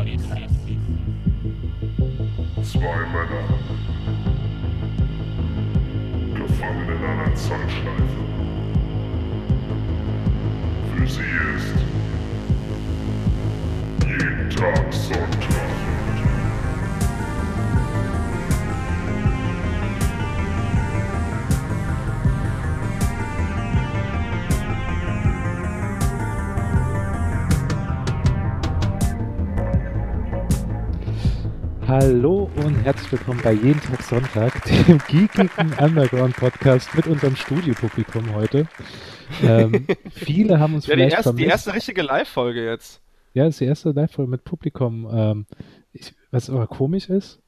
Zwei Männer. Gefangen in einer Zeitschleife. Für sie ist jeden Tag Sonntag. Hallo und herzlich willkommen bei Jeden Tag Sonntag, dem geekigen Underground Podcast mit unserem Studiopublikum heute. Ähm, viele haben uns Ja, die vielleicht erste, vermisst. die erste richtige Live-Folge jetzt. Ja, das ist die erste Live-Folge mit Publikum. Ähm, ich, was aber komisch ist,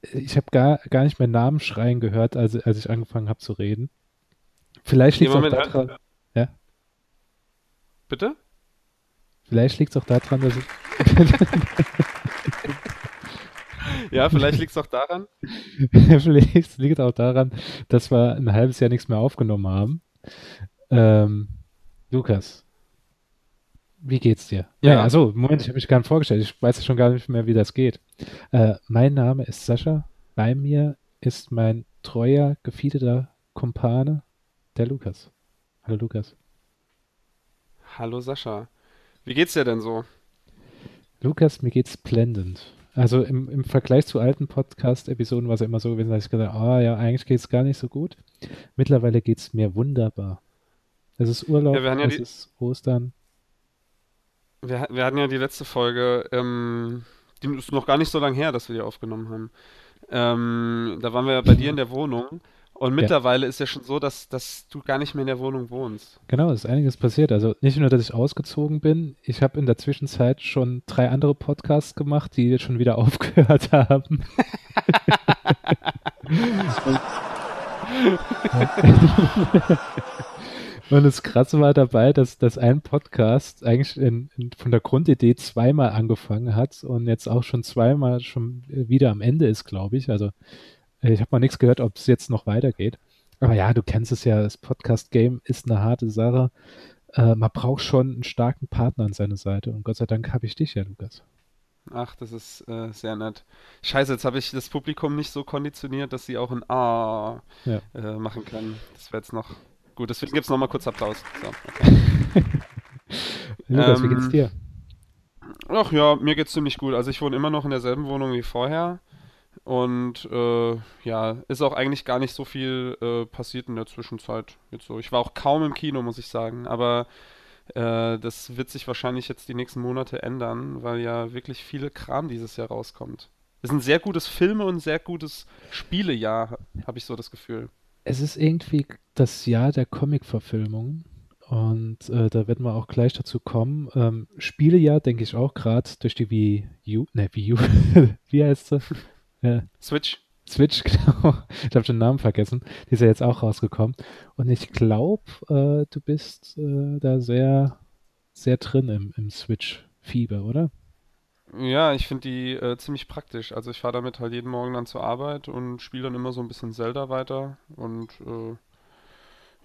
ich habe gar, gar nicht mehr Namen schreien gehört, als, als ich angefangen habe zu reden. Vielleicht liegt es auch daran, ja, Bitte? vielleicht liegt's auch daran, dass ich Ja, vielleicht liegt es auch daran. Vielleicht liegt auch daran, dass wir ein halbes Jahr nichts mehr aufgenommen haben. Ähm, Lukas, wie geht's dir? Ja, Ja. also Moment, ich habe mich gar nicht vorgestellt. Ich weiß schon gar nicht mehr, wie das geht. Äh, mein Name ist Sascha. Bei mir ist mein treuer, gefiederter Kumpane, der Lukas. Hallo Lukas. Hallo Sascha. Wie geht's dir denn so? Lukas, mir geht's blendend. Also im, im Vergleich zu alten Podcast-Episoden war es ja immer so gewesen, dass ich gesagt habe, ah ja, eigentlich geht's gar nicht so gut. Mittlerweile geht's mir wunderbar. Es ist Urlaub, Ja, ja es die- ist Ostern. Wir, wir hatten ja die letzte Folge, ähm, die ist noch gar nicht so lange her, dass wir die aufgenommen haben. Ähm, da waren wir ja bei dir in der Wohnung. Und mittlerweile ist ja schon so, dass, dass du gar nicht mehr in der Wohnung wohnst. Genau, es ist einiges passiert. Also nicht nur, dass ich ausgezogen bin, ich habe in der Zwischenzeit schon drei andere Podcasts gemacht, die jetzt schon wieder aufgehört haben. Und das Krasse war dabei, dass, dass ein Podcast eigentlich in, in, von der Grundidee zweimal angefangen hat und jetzt auch schon zweimal schon wieder am Ende ist, glaube ich. Also ich habe mal nichts gehört, ob es jetzt noch weitergeht. Aber ja, du kennst es ja, das Podcast-Game ist eine harte Sache. Äh, man braucht schon einen starken Partner an seiner Seite. Und Gott sei Dank habe ich dich ja, Lukas. Ach, das ist äh, sehr nett. Scheiße, jetzt habe ich das Publikum nicht so konditioniert, dass sie auch ein A Ja. äh, machen können. Das wäre jetzt noch gut. Deswegen gibt es nochmal kurz Applaus. So, okay. Lukas, wie geht's Ähm, dir? Ach ja, mir geht's ziemlich gut. Also ich wohne immer noch in derselben Wohnung wie vorher. Und äh, ja, ist auch eigentlich gar nicht so viel äh, passiert in der Zwischenzeit. Jetzt so. Ich war auch kaum im Kino, muss ich sagen. Aber äh, das wird sich wahrscheinlich jetzt die nächsten Monate ändern, weil ja wirklich viele Kram dieses Jahr rauskommt. Es ist ein sehr gutes Filme- und sehr gutes Spielejahr, habe ich so das Gefühl. Es ist irgendwie das Jahr der Comic-Verfilmung. Und äh, da werden wir auch gleich dazu kommen. Ähm, Spielejahr denke ich auch gerade durch die Wii U, ne, Wii U, wie heißt sie? Ja, Switch. Switch, genau. Ich habe den Namen vergessen. Die ist ja jetzt auch rausgekommen. Und ich glaube, äh, du bist äh, da sehr, sehr drin im, im Switch-Fieber, oder? Ja, ich finde die äh, ziemlich praktisch. Also ich fahre damit halt jeden Morgen dann zur Arbeit und spiele dann immer so ein bisschen Zelda weiter. Und äh,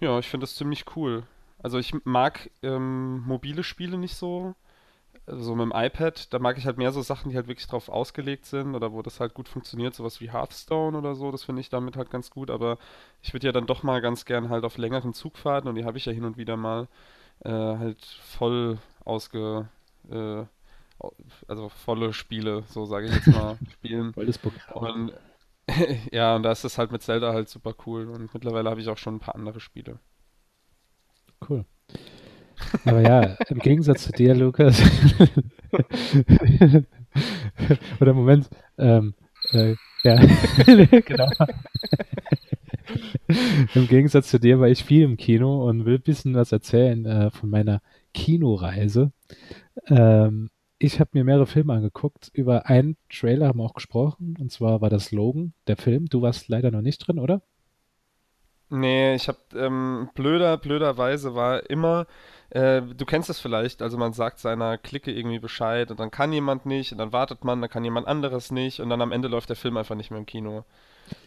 ja, ich finde das ziemlich cool. Also ich mag ähm, mobile Spiele nicht so. Also mit dem iPad, da mag ich halt mehr so Sachen, die halt wirklich drauf ausgelegt sind oder wo das halt gut funktioniert, sowas wie Hearthstone oder so, das finde ich damit halt ganz gut, aber ich würde ja dann doch mal ganz gern halt auf längeren Zugfahrten und die habe ich ja hin und wieder mal äh, halt voll ausge, äh, also volle Spiele, so sage ich jetzt mal, spielen. Volles Programm. Und ja, und da ist das halt mit Zelda halt super cool und mittlerweile habe ich auch schon ein paar andere Spiele. Cool. Aber ja, im Gegensatz zu dir, Lukas. Oder Moment. Ähm, äh, ja, genau. Im Gegensatz zu dir war ich viel im Kino und will ein bisschen was erzählen äh, von meiner Kinoreise. Ähm, ich habe mir mehrere Filme angeguckt. Über einen Trailer haben wir auch gesprochen. Und zwar war das Logan, der Film. Du warst leider noch nicht drin, oder? Nee, ich habe ähm, blöder, blöderweise war immer, äh, du kennst es vielleicht, also man sagt seiner Clique irgendwie Bescheid und dann kann jemand nicht und dann wartet man, dann kann jemand anderes nicht und dann am Ende läuft der Film einfach nicht mehr im Kino.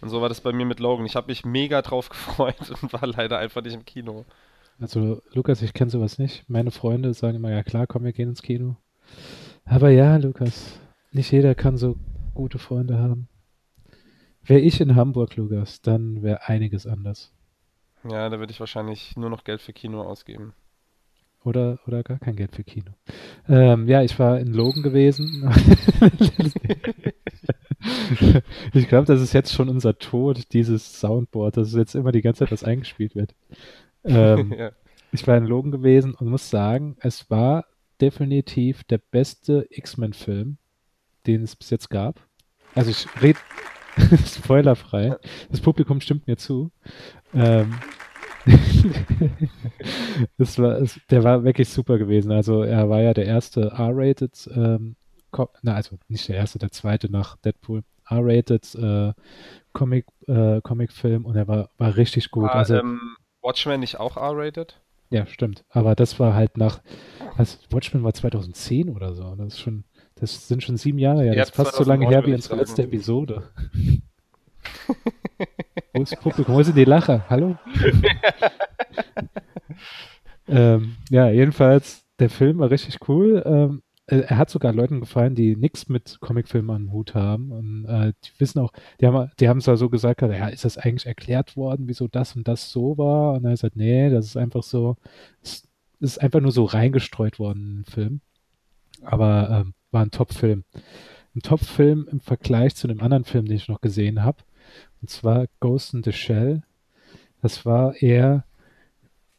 Und so war das bei mir mit Logan. Ich habe mich mega drauf gefreut und war leider einfach nicht im Kino. Also, Lukas, ich kenne sowas nicht. Meine Freunde sagen immer, ja klar, komm, wir gehen ins Kino. Aber ja, Lukas, nicht jeder kann so gute Freunde haben. Wäre ich in Hamburg, Lukas, dann wäre einiges anders. Ja, da würde ich wahrscheinlich nur noch Geld für Kino ausgeben. Oder, oder gar kein Geld für Kino. Ähm, ja, ich war in Logan gewesen. ich glaube, das ist jetzt schon unser Tod, dieses Soundboard, dass jetzt immer die ganze Zeit was eingespielt wird. Ähm, ja. Ich war in Logan gewesen und muss sagen, es war definitiv der beste X-Men-Film, den es bis jetzt gab. Also ich rede spoilerfrei. Das Publikum stimmt mir zu. Ähm, das war, es, der war wirklich super gewesen. Also er war ja der erste R-rated, ähm, na also nicht der erste, der zweite nach Deadpool. R-rated äh, Comic, äh, Comic-Film und er war, war richtig gut. War, also, ähm, Watchmen nicht auch R-rated? Ja, stimmt. Aber das war halt nach, also Watchmen war 2010 oder so. Das ist schon, das sind schon sieben Jahre. Ja, das ist fast so lange her wie unsere letzte Episode. Wo ist Publikum? Wo sind die Lacher? Hallo? ähm, ja, jedenfalls, der Film war richtig cool. Ähm, äh, er hat sogar Leuten gefallen, die nichts mit Comicfilmen am Hut haben. Und äh, die wissen auch, die haben die es so gesagt, ja, ist das eigentlich erklärt worden, wieso das und das so war? Und er hat gesagt, nee, das ist einfach so, es ist einfach nur so reingestreut worden in den Film. Aber ähm, war ein Top-Film. Ein Top-Film im Vergleich zu einem anderen Film, den ich noch gesehen habe. Und zwar Ghost in the Shell. Das war eher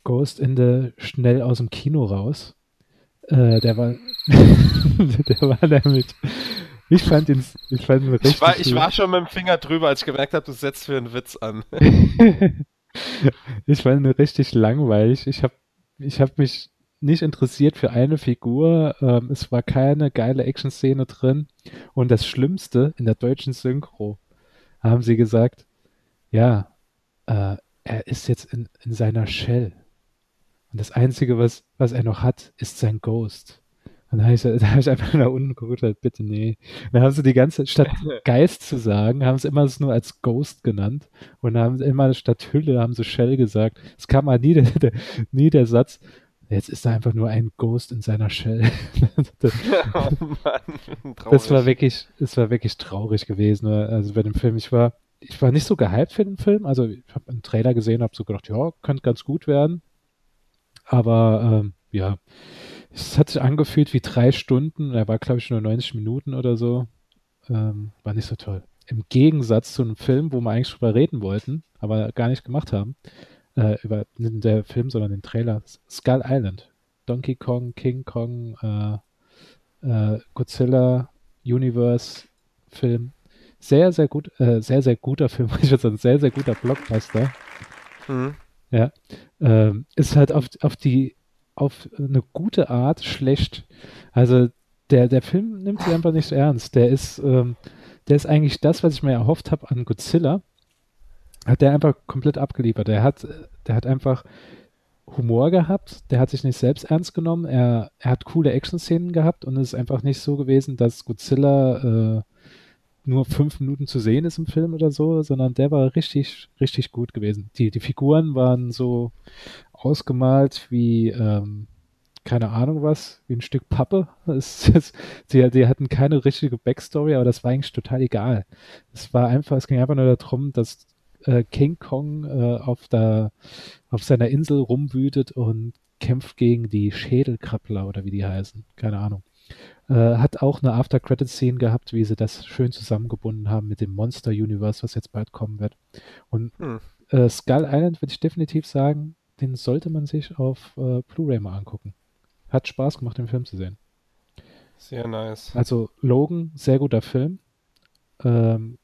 Ghost in the schnell aus dem Kino raus. Äh, der war, der war nämlich, ich fand ihn, ich fand ihn richtig ich war, ich war schon mit dem Finger drüber, als ich gemerkt habe, du setzt für einen Witz an. ich fand ihn richtig langweilig. Ich habe ich hab mich nicht interessiert für eine Figur. Ähm, es war keine geile Action-Szene drin. Und das Schlimmste in der deutschen Synchro haben sie gesagt, ja, äh, er ist jetzt in, in seiner Shell. Und das Einzige, was, was er noch hat, ist sein Ghost. Und da habe ich, hab ich einfach nach unten geguckt, halt, bitte nee. Und dann haben sie die ganze, statt Geist zu sagen, haben sie immer es nur als Ghost genannt. Und dann haben sie immer statt Hülle, haben sie Shell gesagt. Es kam mal nie der, der, nie der Satz, jetzt ist er einfach nur ein Ghost in seiner Shell. das, oh Mann, das war wirklich, es war wirklich traurig gewesen. Also bei dem Film, ich war, ich war nicht so gehypt für den Film. Also ich habe einen Trailer gesehen, habe so gedacht, ja, könnte ganz gut werden. Aber ähm, ja, es hat sich angefühlt wie drei Stunden. Er war, glaube ich, nur 90 Minuten oder so. Ähm, war nicht so toll. Im Gegensatz zu einem Film, wo wir eigentlich drüber reden wollten, aber gar nicht gemacht haben, äh, über der Film, sondern den Trailer. Skull Island. Donkey Kong, King Kong, äh, äh, Godzilla, Universe Film. Sehr, sehr gut, äh, sehr, sehr guter Film. Ich würde sagen, sehr, sehr guter Blockbuster. Mhm. Ja. Ähm, ist halt auf, auf die, auf eine gute Art schlecht. Also der, der Film nimmt sich einfach nicht so ernst. Der ist, ähm, der ist eigentlich das, was ich mir erhofft habe an Godzilla hat der einfach komplett abgeliefert. Der hat, der hat einfach Humor gehabt, der hat sich nicht selbst ernst genommen, er, er hat coole Action-Szenen gehabt und es ist einfach nicht so gewesen, dass Godzilla äh, nur fünf Minuten zu sehen ist im Film oder so, sondern der war richtig, richtig gut gewesen. Die, die Figuren waren so ausgemalt wie, ähm, keine Ahnung was, wie ein Stück Pappe. Es, es, die, die hatten keine richtige Backstory, aber das war eigentlich total egal. Es war einfach, es ging einfach nur darum, dass äh, King Kong äh, auf, der, auf seiner Insel rumwütet und kämpft gegen die Schädelkrabbler oder wie die heißen. Keine Ahnung. Äh, hat auch eine After-Credit-Scene gehabt, wie sie das schön zusammengebunden haben mit dem Monster-Universe, was jetzt bald kommen wird. Und hm. äh, Skull Island würde ich definitiv sagen, den sollte man sich auf äh, Blu-ray mal angucken. Hat Spaß gemacht, den Film zu sehen. Sehr nice. Also Logan, sehr guter Film. Ähm,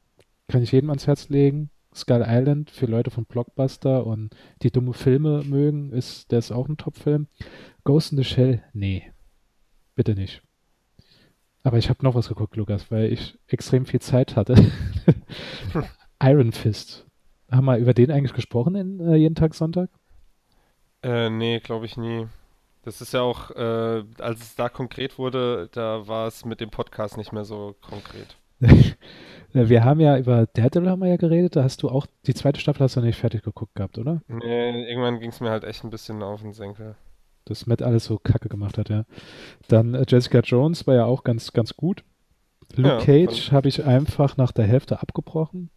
kann ich jedem ans Herz legen. Skull Island für Leute von Blockbuster und die dumme Filme mögen, ist der ist auch ein Top-Film. Ghost in the Shell, nee. Bitte nicht. Aber ich habe noch was geguckt, Lukas, weil ich extrem viel Zeit hatte. Iron Fist. Haben wir über den eigentlich gesprochen in äh, Jeden Tag Sonntag? Äh, nee, glaube ich nie. Das ist ja auch, äh, als es da konkret wurde, da war es mit dem Podcast nicht mehr so konkret. Äh, wir haben ja über Daredevil haben wir ja geredet, da hast du auch, die zweite Staffel hast du nicht fertig geguckt gehabt, oder? Nee, irgendwann ging es mir halt echt ein bisschen auf den Senkel. dass Matt alles so kacke gemacht hat, ja. Dann äh, Jessica Jones war ja auch ganz, ganz gut. Luke Ja, Cage habe ich einfach nach der Hälfte abgebrochen.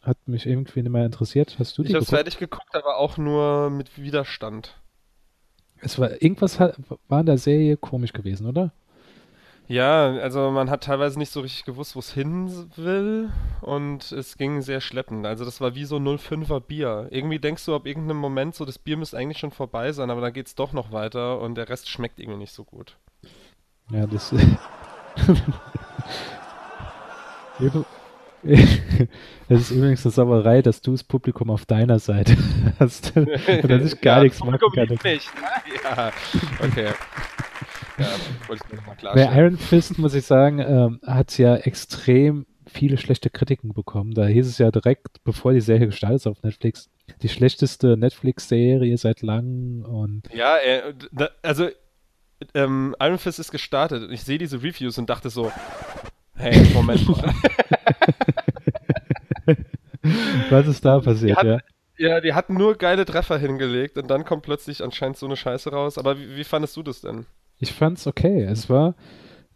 Hat mich irgendwie nicht mehr interessiert. Hast du die Ich habe geguckt? fertig geguckt, aber auch nur mit Widerstand. Es war irgendwas war in der Serie komisch gewesen, oder? Ja, also man hat teilweise nicht so richtig gewusst, wo es hin will und es ging sehr schleppend. Also das war wie so 05er Bier. Irgendwie denkst du ab irgendeinem Moment so, das Bier müsste eigentlich schon vorbei sein, aber dann geht's doch noch weiter und der Rest schmeckt irgendwie nicht so gut. Ja, das. Es ist übrigens eine Sauerei, dass du das Publikum auf deiner Seite hast. Und dass ich gar Ja, nichts das machen kann. liebt mich. Ja, okay. Ja, wollte ich nochmal Bei klarstellen. Iron Fist, muss ich sagen, ähm, hat ja extrem viele schlechte Kritiken bekommen. Da hieß es ja direkt, bevor die Serie gestartet ist auf Netflix, die schlechteste Netflix-Serie seit langem und Ja, äh, da, also ähm, Iron Fist ist gestartet und ich sehe diese Reviews und dachte so, hey, Moment mal. was ist da passiert, hat- ja? Ja, die hatten nur geile Treffer hingelegt und dann kommt plötzlich anscheinend so eine Scheiße raus. Aber wie, wie fandest du das denn? Ich fand's okay. Es war,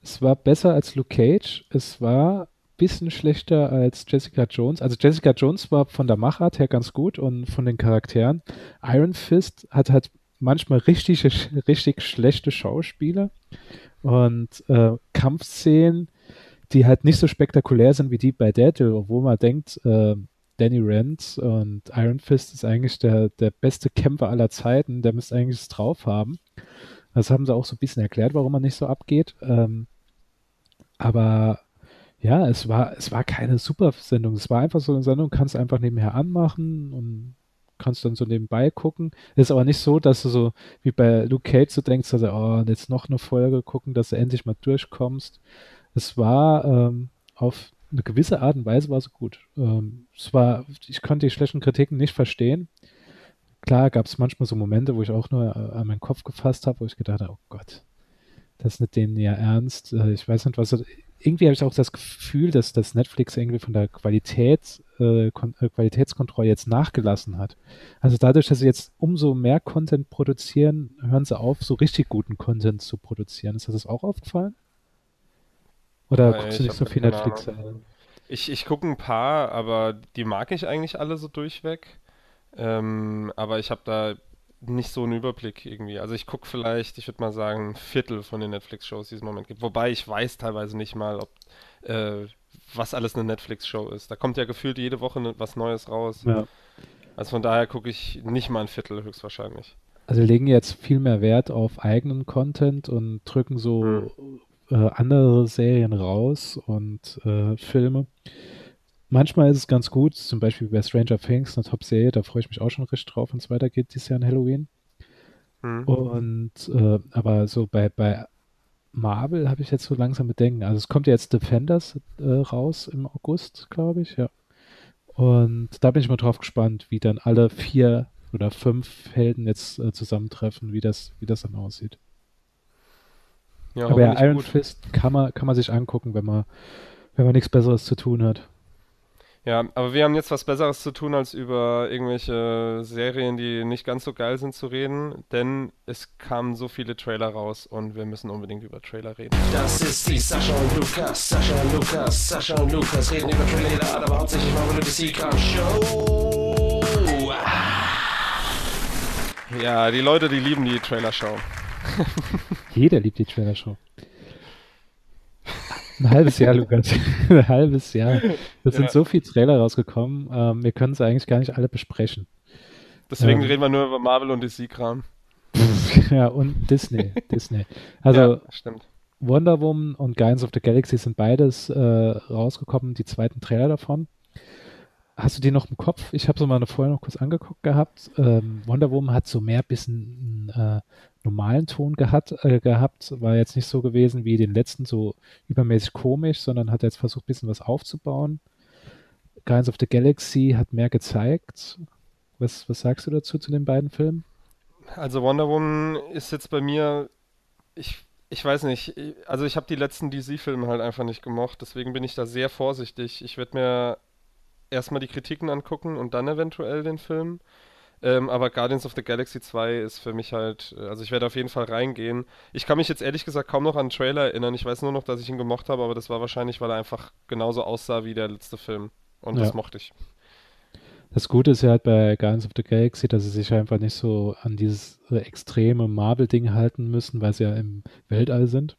es war besser als Luke Cage. Es war ein bisschen schlechter als Jessica Jones. Also Jessica Jones war von der Machart her ganz gut und von den Charakteren. Iron Fist hat halt manchmal richtig, richtig schlechte Schauspieler und äh, Kampfszenen, die halt nicht so spektakulär sind wie die bei Daredevil, obwohl man denkt, äh, Danny Rand und Iron Fist ist eigentlich der, der beste Kämpfer aller Zeiten, der müsste eigentlich es drauf haben. Das haben sie auch so ein bisschen erklärt, warum er nicht so abgeht. Ähm, aber ja, es war, es war keine super Sendung. Es war einfach so eine Sendung, kannst einfach nebenher anmachen und kannst dann so nebenbei gucken. Es ist aber nicht so, dass du so wie bei Luke Cage so denkst, also, oh, jetzt noch eine Folge gucken, dass du endlich mal durchkommst. Es war ähm, auf eine gewisse Art und Weise war es gut. Ähm, es war, ich konnte die schlechten Kritiken nicht verstehen. Klar gab es manchmal so Momente, wo ich auch nur äh, an meinen Kopf gefasst habe, wo ich gedacht habe, oh Gott, das ist nicht denen ja ernst. Äh, ich weiß nicht, was. Irgendwie habe ich auch das Gefühl, dass das Netflix irgendwie von der Qualität, äh, äh, Qualitätskontrolle jetzt nachgelassen hat. Also dadurch, dass sie jetzt umso mehr Content produzieren, hören sie auf, so richtig guten Content zu produzieren. Ist dir das auch aufgefallen? Oder Nee, guckst du ich nicht so viel Netflix? Ahnung. Ich, ich gucke ein paar, aber die mag ich eigentlich alle so durchweg. Ähm, aber ich habe da nicht so einen Überblick irgendwie. Also ich gucke vielleicht, ich würde mal sagen, ein Viertel von den Netflix-Shows, die es im Moment gibt. Wobei ich weiß teilweise nicht mal, ob äh, was alles eine Netflix-Show ist. Da kommt ja gefühlt jede Woche ne- was Neues raus. Ja. Also von daher gucke ich nicht mal ein Viertel höchstwahrscheinlich. Also legen jetzt viel mehr Wert auf eigenen Content und drücken so äh, andere Serien raus und äh, Filme. Manchmal ist es ganz gut, zum Beispiel bei Stranger Things, eine Top-Serie, da freue ich mich auch schon richtig drauf, wenn es weitergeht dieses Jahr an Halloween. Hm. Und äh, aber so bei, bei Marvel habe ich jetzt so langsam Bedenken. Also es kommt ja jetzt Defenders äh, raus im August, glaube ich, ja. Und da bin ich mal drauf gespannt, wie dann alle vier oder fünf Helden jetzt äh, zusammentreffen, wie das, wie das dann aussieht. Ja, Aber ja, Iron gut. Fist kann man, kann man sich angucken, wenn man, wenn man nichts Besseres zu tun hat. Ja, aber wir haben jetzt was Besseres zu tun, als über irgendwelche Serien, die nicht ganz so geil sind, zu reden, denn es kamen so viele Trailer raus und wir müssen unbedingt über Trailer reden. Das ist die Sascha und Lukas, Sascha und Lukas, Sascha und Lukas reden über Trailer, aber hauptsächlich Marvel und DC Cam Show. Ja, die Leute, die lieben die Trailer-Show. Jeder liebt die Trailer-Show. Ein halbes Jahr, Lukas. Ein halbes Jahr. Es sind Ja. so viele Trailer rausgekommen, ähm, wir können es eigentlich gar nicht alle besprechen. Deswegen Ja. reden wir nur über Marvel und DC-Kram. ja, und Disney. Disney. Also ja, stimmt. Wonder Woman und Guardians of the Galaxy sind beides äh, rausgekommen, die zweiten Trailer davon. Hast du die noch im Kopf? Ich habe so mal vorher noch kurz angeguckt gehabt. Ähm, Wonder Woman hat so mehr bisschen äh, normalen Ton gehabt, äh, gehabt, war jetzt nicht so gewesen wie den letzten, so übermäßig komisch, sondern hat jetzt versucht, ein bisschen was aufzubauen. Guardians of the Galaxy hat mehr gezeigt. Was, was sagst du dazu zu den beiden Filmen? Also Wonder Woman ist jetzt bei mir, ich, ich weiß nicht, also ich habe die letzten DC-Filme halt einfach nicht gemocht, deswegen bin ich da sehr vorsichtig. Ich werde mir erstmal die Kritiken angucken und dann eventuell den Film. Ähm, aber Guardians of the Galaxy 2 ist für mich halt, äh, also ich werde auf jeden Fall reingehen. Ich kann mich jetzt ehrlich gesagt kaum noch an den Trailer erinnern. Ich weiß nur noch, dass ich ihn gemocht habe, aber das war wahrscheinlich, weil er einfach genauso aussah wie der letzte Film. Und Ja. das mochte ich. Das Gute ist ja halt bei Guardians of the Galaxy, dass sie sich einfach nicht so an dieses äh, extreme Marvel-Ding halten müssen, weil sie ja im Weltall sind.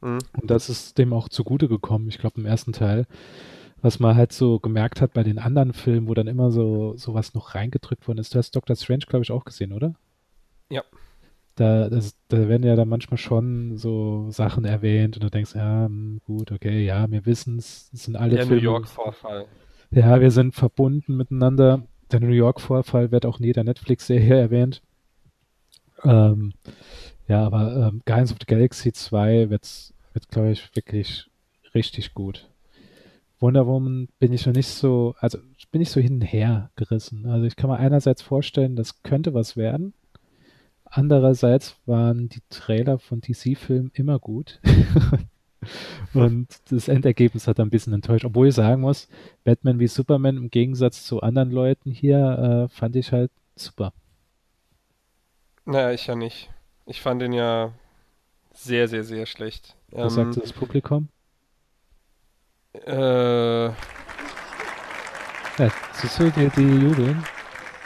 Mhm. Und das ist dem auch zugute gekommen, ich glaube im ersten Teil. Was man halt so gemerkt hat bei den anderen Filmen, wo dann immer so sowas noch reingedrückt worden ist. Du hast Doctor Strange, glaube ich, auch gesehen, oder? Ja. Da, das, da werden ja dann manchmal schon so Sachen erwähnt und du denkst, ja, hm, gut, okay, ja, wir wissen es, es sind alle Der New Filme. York-Vorfall. Ja, wir sind verbunden miteinander. Der New York-Vorfall wird auch in jeder Netflix-Serie erwähnt. Ähm, ja, aber ähm, Guardians of the Galaxy 2 wird's, wird, glaube ich, wirklich richtig gut. Wonder Woman bin ich noch nicht so, also ich bin nicht so hin und her gerissen. Also ich kann mir einerseits vorstellen, das könnte was werden. Andererseits waren die Trailer von DC-Filmen immer gut. Und das Endergebnis hat ein bisschen enttäuscht. Obwohl ich sagen muss, Batman wie Superman im Gegensatz zu anderen Leuten hier äh, fand ich halt super. Naja, ich ja nicht. Ich fand den ja sehr, sehr, sehr schlecht. Was Ähm, sagte das Publikum? Äh, Ja, siehst du, die, die jubeln.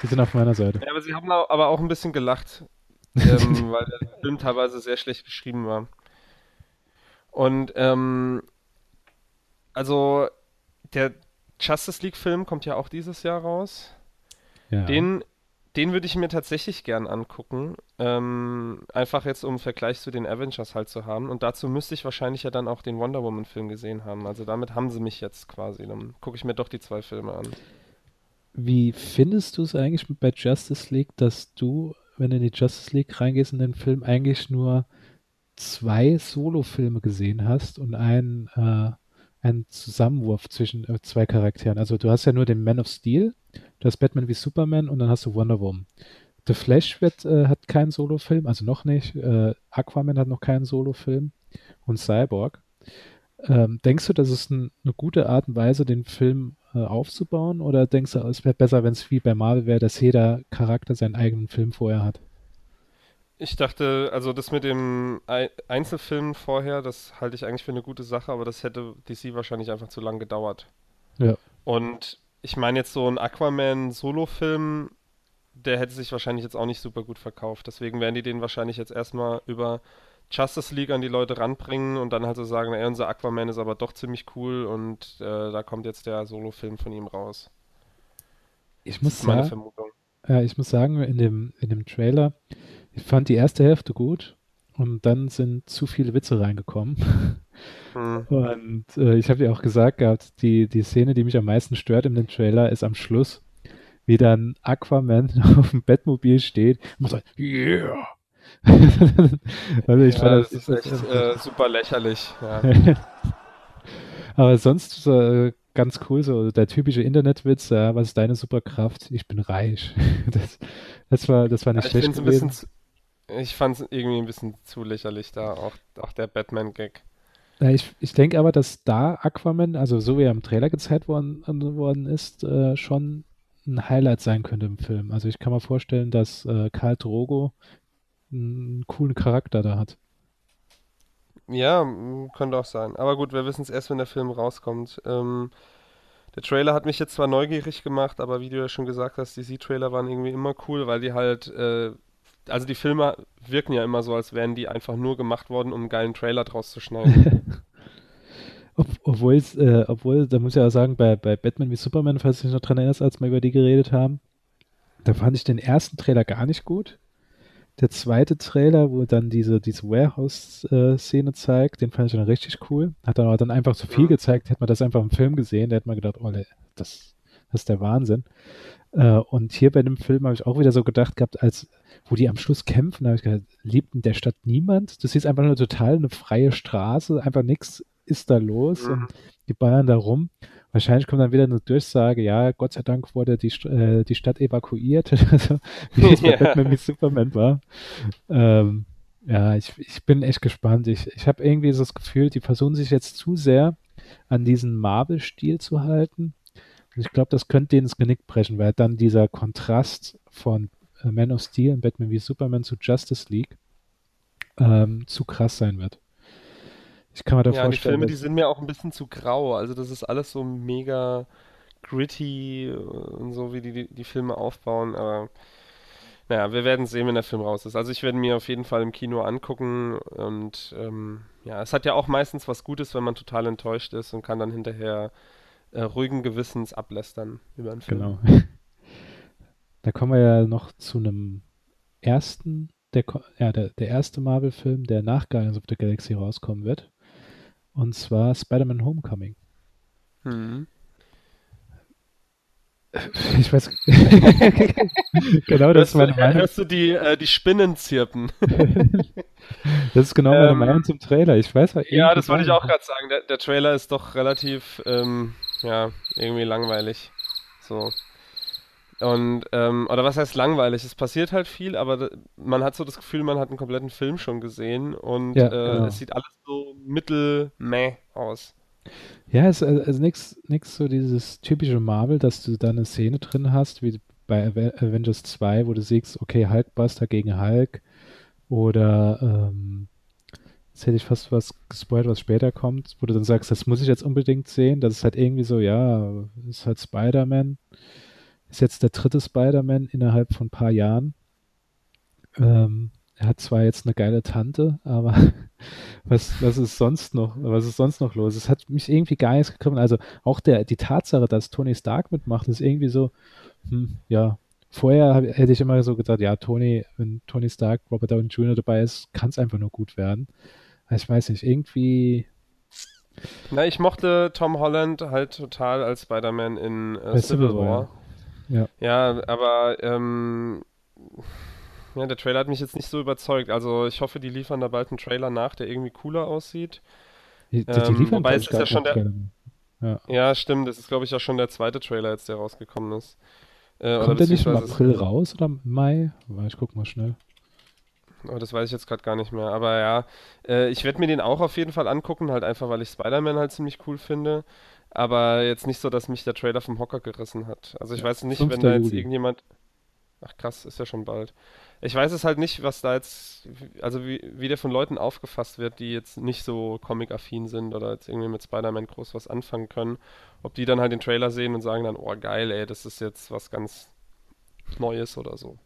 Die sind auf meiner Seite. Ja, aber sie haben aber auch ein bisschen gelacht, ähm, weil der Film teilweise sehr schlecht geschrieben war. Und ähm, also der Justice League-Film kommt ja auch dieses Jahr raus. Ja. Den, den würde ich mir tatsächlich gern angucken. Ähm, einfach jetzt, um einen Vergleich zu den Avengers halt zu haben. Und dazu müsste ich wahrscheinlich ja dann auch den Wonder Woman-Film gesehen haben. Also damit haben sie mich jetzt quasi. Dann gucke ich mir doch die zwei Filme an. Wie findest du es eigentlich bei Justice League, dass du, wenn du in die Justice League reingehst in den Film, eigentlich nur zwei Solo-Filme gesehen hast und einen, äh, einen Zusammenwurf zwischen äh, zwei Charakteren? Also du hast ja nur den Man of Steel, du hast Batman wie Superman und dann hast du Wonder Woman. The Flash wird, äh, hat keinen Solo-Film, also noch nicht. Äh, Aquaman hat noch keinen Solo-Film und Cyborg. Ähm, denkst du, das ist ein, eine gute Art und Weise, den Film äh, aufzubauen? Oder denkst du, es wäre besser, wenn es wie bei Marvel wäre, dass jeder Charakter seinen eigenen Film vorher hat? Ich dachte, also das mit dem Ei- Einzelfilm vorher, das halte ich eigentlich für eine gute Sache, aber das hätte DC wahrscheinlich einfach zu lang gedauert. Ja. Und ich meine jetzt so ein Aquaman-Solo-Film, der hätte sich wahrscheinlich jetzt auch nicht super gut verkauft. Deswegen werden die den wahrscheinlich jetzt erstmal über Justice League an die Leute ranbringen und dann halt so sagen, ey, unser Aquaman ist aber doch ziemlich cool und äh, da kommt jetzt der Solo-Film von ihm raus. Ich Das muss meine sagen, Vermutung. ja, ich muss sagen, in dem, in dem Trailer, ich fand die erste Hälfte gut und dann sind zu viele Witze reingekommen. Hm. Und äh, ich habe ja auch gesagt gehabt, die, die Szene, die mich am meisten stört in dem Trailer, ist am Schluss, wie dann Aquaman auf dem Bettmobil steht und macht so, yeah! also ich Ja, fand das ist echt äh, super lächerlich. Ja. Aber sonst äh, ganz cool, so der typische Internetwitz, ja, was ist deine Superkraft? Ich bin reich. Das, das war, das war nicht ich schlecht gewesen. bisschen ich fand es irgendwie ein bisschen zu lächerlich da, auch, auch der Batman-Gag. Ich, ich denke aber, dass da Aquaman, also so wie er im Trailer gezeigt worden, worden ist, äh, schon ein Highlight sein könnte im Film. Also ich kann mir vorstellen, dass äh, Karl Drogo einen coolen Charakter da hat. Ja, könnte auch sein. Aber gut, wir wissen es erst, wenn der Film rauskommt. Ähm, der Trailer hat mich jetzt zwar neugierig gemacht, aber wie du ja schon gesagt hast, DC-Trailer waren irgendwie immer cool, weil die halt, äh, also die Filme wirken ja immer so, als wären die einfach nur gemacht worden, um einen geilen Trailer draus zu schneiden. Ob, obwohl, äh, obwohl, da muss ich ja sagen, bei, bei Batman wie Superman, falls du dich noch dran erinnerst, als wir über die geredet haben, da fand ich den ersten Trailer gar nicht gut. Der zweite Trailer, wo dann diese, diese Warehouse-Szene zeigt, den fand ich dann richtig cool. Hat dann aber dann einfach zu viel Mhm. gezeigt, hätte man das einfach im Film gesehen, da hätte man gedacht, oh, das, das ist der Wahnsinn. Äh, und hier bei dem Film habe ich auch wieder so gedacht gehabt, als wo die am Schluss kämpfen, habe ich gedacht, lebt in der Stadt niemand? Du siehst einfach nur total eine freie Straße, einfach nichts ist da los Mhm. und die ballern da rum. Wahrscheinlich kommt dann wieder eine Durchsage, ja, Gott sei Dank wurde die, äh, die Stadt evakuiert, also, wie es bei Ja. Batman wie Superman war. Ähm, ja, ich, ich bin echt gespannt. Ich, ich habe irgendwie so das Gefühl, die versuchen sich jetzt zu sehr an diesen Marvel-Stil zu halten, Und ich glaube, das könnte denen das Genick brechen, weil dann dieser Kontrast von äh, Man of Steel und Batman wie Superman zu Justice League ähm, zu krass sein wird. Ich kann mir da Ja, die vorstellen, Filme, die sind mir auch ein bisschen zu grau. Also das ist alles so mega gritty äh, und so, wie die, die, die Filme aufbauen. Aber naja, wir werden sehen, wenn der Film raus ist. Also ich werde mir auf jeden Fall im Kino angucken und ähm, ja, es hat ja auch meistens was Gutes, wenn man total enttäuscht ist und kann dann hinterher äh, ruhigen Gewissens ablästern über einen Film. genau. Da kommen wir ja noch zu einem ersten, der, ja, der, der erste Marvel-Film, der nach Guardians of the Galaxy rauskommen wird. Und zwar Spider-Man Homecoming. Mhm. Ich weiß. genau, das ist Hörst, du, meine Meinung. hörst du die, äh, die Spinnen zirpen? Das ist genau meine Ähm, Meinung zum Trailer. Ich weiß Ja, irgendwie das wollte ich auch gerade sagen. Der, der Trailer ist doch relativ, ähm, ja, irgendwie langweilig. So. Und, ähm, oder was heißt langweilig? Es passiert halt viel, aber man hat so das Gefühl, man hat einen kompletten Film schon gesehen und Ja, äh, genau. es sieht alles so mittel-meh aus. Ja, es ist also, nichts so dieses typische Marvel, dass du da eine Szene drin hast, wie bei Ave- Avengers 2, wo du siehst, okay, Hulkbuster gegen Hulk oder ähm, jetzt hätte ich fast was gespoilt, was später kommt, wo du dann sagst, das muss ich jetzt unbedingt sehen. Das ist halt irgendwie so, ja, ist halt Spider-Man. Ist jetzt der dritte Spider-Man innerhalb von ein paar Jahren. Ähm, er hat zwar jetzt eine geile Tante, aber was, was ist sonst noch, was ist sonst noch los? Es hat mich irgendwie gar nichts gekommen. Also auch der, die Tatsache, dass Tony Stark mitmacht, ist irgendwie so, hm, ja. Vorher hab, hätte ich immer so gedacht, ja, Tony, wenn Tony Stark, Robert Downey Jr. dabei ist, kann es einfach nur gut werden. Ich weiß nicht, irgendwie Na, ich mochte Tom Holland halt total als Spider-Man in äh, bei Civil War. Ja. Ja, aber ähm, ja, der Trailer hat mich jetzt nicht so überzeugt. Also ich hoffe, die liefern da bald einen Trailer nach, der irgendwie cooler aussieht. Die, die, die Ähm, liefern, wobei glaub es ist ja schon der-. Ja. Ja, stimmt. Das ist, glaube ich, auch schon der zweite Trailer jetzt, der rausgekommen ist. Äh, Kommt der nicht im April raus oder im Mai? Ich guck mal schnell. Oh, das weiß ich jetzt gerade gar nicht mehr. Aber ja, äh, ich werde mir den auch auf jeden Fall angucken, halt einfach, weil ich Spider-Man halt ziemlich cool finde. Aber jetzt nicht so, dass mich der Trailer vom Hocker gerissen hat. Also ich weiß nicht, 5. wenn da jetzt Juli. irgendjemand. Ach krass, ist ja schon bald. Ich weiß es halt nicht, was da jetzt, also wie, wie der von Leuten aufgefasst wird, die jetzt nicht so comic-affin sind oder jetzt irgendwie mit Spider-Man groß was anfangen können. Ob die dann halt den Trailer sehen und sagen dann, oh geil, ey, das ist jetzt was ganz Neues oder so.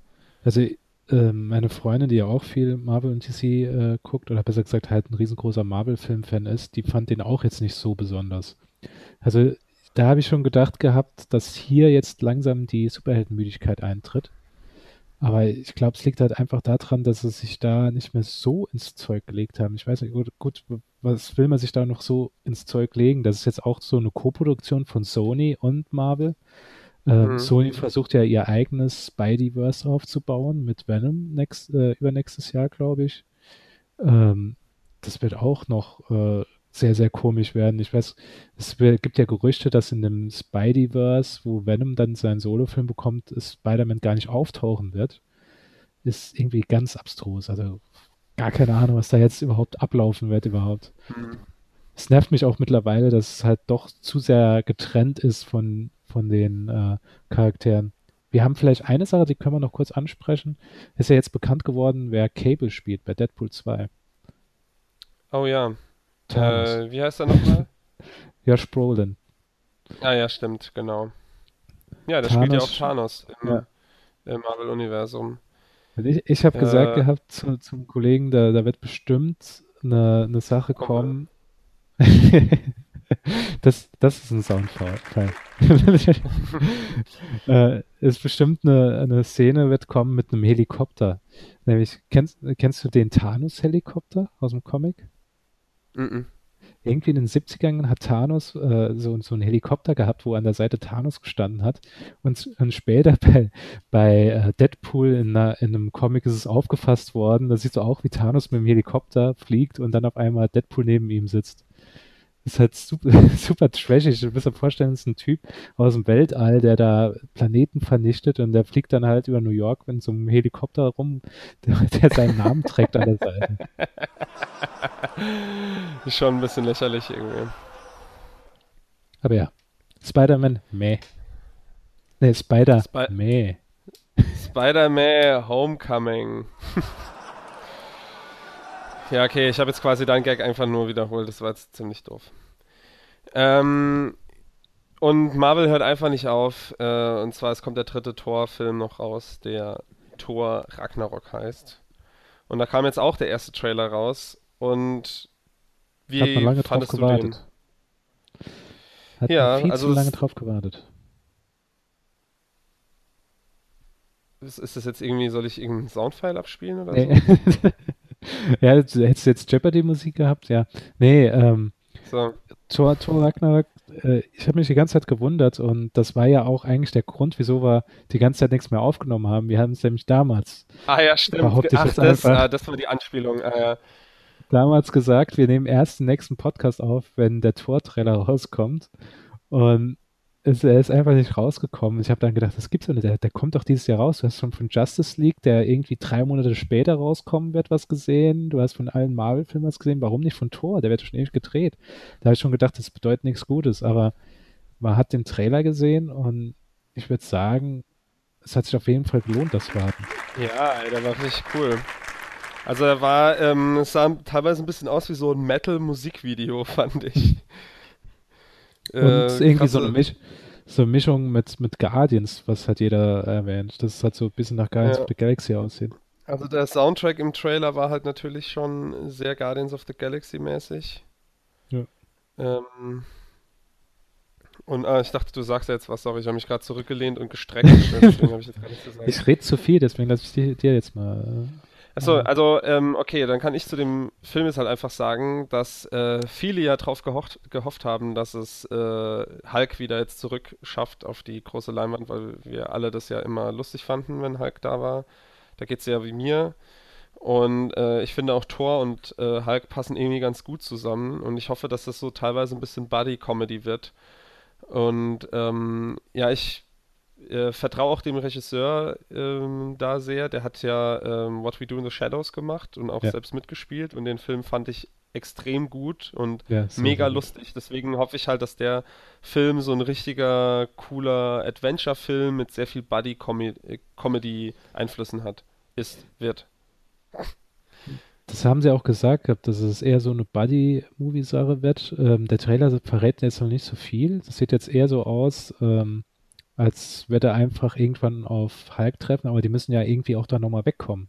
Also ähm, meine Freundin, die ja auch viel Marvel und DC äh, guckt, oder besser gesagt halt ein riesengroßer Marvel-Film-Fan ist, die fand den auch jetzt nicht so besonders. Also da habe ich schon gedacht gehabt, dass hier jetzt langsam die Superheldenmüdigkeit eintritt. Aber ich glaube, es liegt halt einfach daran, dass sie sich da nicht mehr so ins Zeug gelegt haben. Ich weiß nicht, gut, gut, was will man sich da noch so ins Zeug legen? Das ist jetzt auch so eine Koproduktion von Sony und Marvel. Ähm, Mhm. Sony versucht ja ihr eigenes Spideyverse aufzubauen mit Venom next, äh, übernächstes Jahr, glaube ich. Ähm, das wird auch noch äh, sehr, sehr komisch werden. Ich weiß, es gibt ja Gerüchte, dass in dem Spideyverse, wo Venom dann seinen Solofilm bekommt, Spider-Man gar nicht auftauchen wird. Ist irgendwie ganz abstrus. Also gar keine Ahnung, was da jetzt überhaupt ablaufen wird überhaupt. Es nervt mich auch mittlerweile, dass es halt doch zu sehr getrennt ist von, von den äh, Charakteren. Wir haben vielleicht eine Sache, die können wir noch kurz ansprechen. Ist ja jetzt bekannt geworden, wer Cable spielt bei Deadpool 2. Oh ja. Thanos. Äh, wie heißt er nochmal? Josh Brolin. Ah ja, stimmt, genau. Ja, der spielt ja auch Thanos- Thanos im, Ja. im Marvel-Universum. Ich, ich habe gesagt Äh. gehabt zu, zum Kollegen, da, da wird bestimmt eine, eine Sache kommen. das, das ist ein Soundfall. äh, ist bestimmt eine, eine Szene wird kommen mit einem Helikopter. Nämlich, kennst, kennst du den Thanos-Helikopter aus dem Comic? Mhm. irgendwie in den 70ern hat Thanos äh, so, so einen Helikopter gehabt, wo an der Seite Thanos gestanden hat. Und, und später bei, bei äh, Deadpool in, einer, in einem Comic ist es aufgefasst worden. Da siehst du auch, wie Thanos mit dem Helikopter fliegt und dann auf einmal Deadpool neben ihm sitzt. Ist halt super, super trashig. Du musst dir vorstellen, es ist ein Typ aus dem Weltall, der da Planeten vernichtet und der fliegt dann halt über New York in so einem Helikopter rum, der, der seinen Namen trägt an der Seite. Ist schon ein bisschen lächerlich irgendwie. Aber ja, Spider-Man, meh. Nee, Spider. Spi- Meh. Spider-Man Homecoming. Ja, okay, ich habe jetzt quasi deinen Gag einfach nur wiederholt. Das war jetzt ziemlich doof. Ähm, und Marvel hört einfach nicht auf. Äh, und zwar, es kommt der dritte Thor-Film noch raus, der Thor Ragnarok heißt. Und da kam jetzt auch der erste Trailer raus. Und wie Hat man lange drauf fandest du den? gewartet. Hat Ja, man viel also zu lange drauf gewartet. Ist, ist das jetzt irgendwie, soll ich irgendeinen Soundfile abspielen oder Nee. ja, hättest du jetzt Jeopardy-Musik gehabt? Ja. Nee, ähm, so? Thor, Thor Ragnarok, äh, ich habe mich die ganze Zeit gewundert und das war ja auch eigentlich der Grund, wieso wir die ganze Zeit nichts mehr aufgenommen haben. Wir haben es nämlich damals, Ah ja, stimmt. Ach, das, einfach. ah, das war die Anspielung. Ah, ja. damals gesagt, wir nehmen erst den nächsten Podcast auf, wenn der Tor-Trailer rauskommt. Und es, er ist einfach nicht rausgekommen. Ich habe dann gedacht, das gibt's doch nicht. Der, der kommt doch dieses Jahr raus. Du hast schon von Justice League, der irgendwie drei Monate später rauskommen wird, was gesehen. Du hast von allen Marvel-Filmen was gesehen. Warum nicht von Thor? Der wird schon ewig gedreht. Da habe ich schon gedacht, das bedeutet nichts Gutes. Aber man hat den Trailer gesehen und ich würde sagen, es hat sich auf jeden Fall gelohnt, das Warten. Ja, der war richtig cool. Also er war, ähm, es sah teilweise ein bisschen aus wie so ein Metal-Musikvideo, fand ich. Und Äh, irgendwie so eine, Misch so eine Mischung mit, mit Guardians, was hat jeder erwähnt. Das hat so ein bisschen nach Guardians Ja. of the Galaxy aussehen. Also der Soundtrack im Trailer war halt natürlich schon sehr Guardians of the Galaxy mäßig. Ja. Ähm, und ah, ich dachte, du sagst jetzt was, sorry, ich habe mich gerade zurückgelehnt und gestreckt, ich. Ich rede zu viel, deswegen lasse ich dir, dir jetzt mal. Achso, Mhm. also, ähm, okay, dann kann ich zu dem Film jetzt halt einfach sagen, dass äh, viele ja drauf gehofft, gehofft haben, dass es äh, Hulk wieder jetzt zurück schafft auf die große Leinwand, weil wir alle das ja immer lustig fanden, wenn Hulk da war. Da geht's ja wie mir. Und äh, ich finde auch Thor und äh, Hulk passen irgendwie ganz gut zusammen. Und ich hoffe, dass das so teilweise ein bisschen Buddy-Comedy wird. Und ähm, ja, ich äh, vertraue auch dem Regisseur ähm, da sehr. Der hat ja ähm, What We Do in the Shadows gemacht und auch Ja. selbst mitgespielt. Und den Film fand ich extrem gut und Ja, mega gut. lustig. Deswegen hoffe ich halt, dass der Film so ein richtiger, cooler Adventure-Film mit sehr viel Buddy-Comedy-Einflüssen hat. Ist, wird. Das haben sie auch gesagt gehabt, dass es eher so eine Buddy-Movie-Sache wird. Ähm, der Trailer verrät jetzt noch nicht so viel. Das sieht jetzt eher so aus, ähm, als würde er einfach irgendwann auf Hulk treffen, aber die müssen ja irgendwie auch da nochmal wegkommen.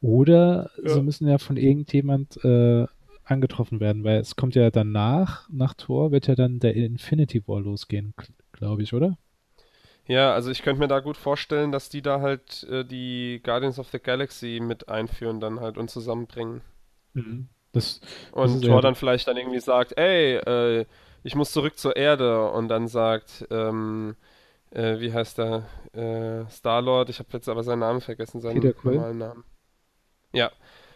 Oder Ja. sie müssen ja von irgendjemand äh, angetroffen werden, weil es kommt ja danach, nach Thor, wird ja dann der Infinity War losgehen, glaube ich, oder? Ja, also ich könnte mir da gut vorstellen, dass die da halt äh, die Guardians of the Galaxy mit einführen dann halt und zusammenbringen. Das, Und ist Thor ja- dann vielleicht dann irgendwie sagt, ey, äh, ich muss zurück zur Erde und dann sagt, ähm, äh, wie heißt der, äh, Star-Lord, ich habe jetzt aber seinen Namen vergessen, seinen Peter Quill? normalen Namen. Ja,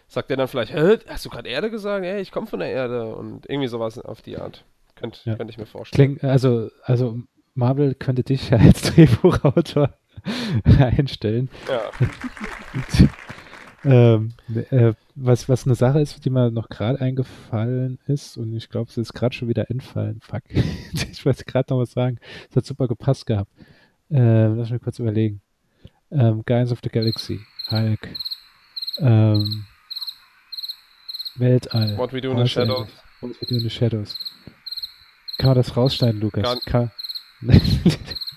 sagt er dann vielleicht, hä, hast du gerade Erde gesagt? Ey, ich komme von der Erde und irgendwie sowas auf die Art. Könnt, Ja. Könnte ich mir vorstellen. Klingt, also, also Marvel könnte dich ja als Drehbuchautor einstellen. Ja. ähm, äh, was, was eine Sache ist, die mir noch gerade eingefallen ist, und ich glaube, es ist gerade schon wieder entfallen. Fuck. ich wollte gerade noch was sagen. Es hat super gepasst gehabt. Äh, lass mich kurz überlegen. Ähm, Guardians of the Galaxy, Hulk, ähm, Weltall. What We Do in the Shadows. What We Do in the Shadows. Kann man das rausschneiden, Lukas? Gar- Kann.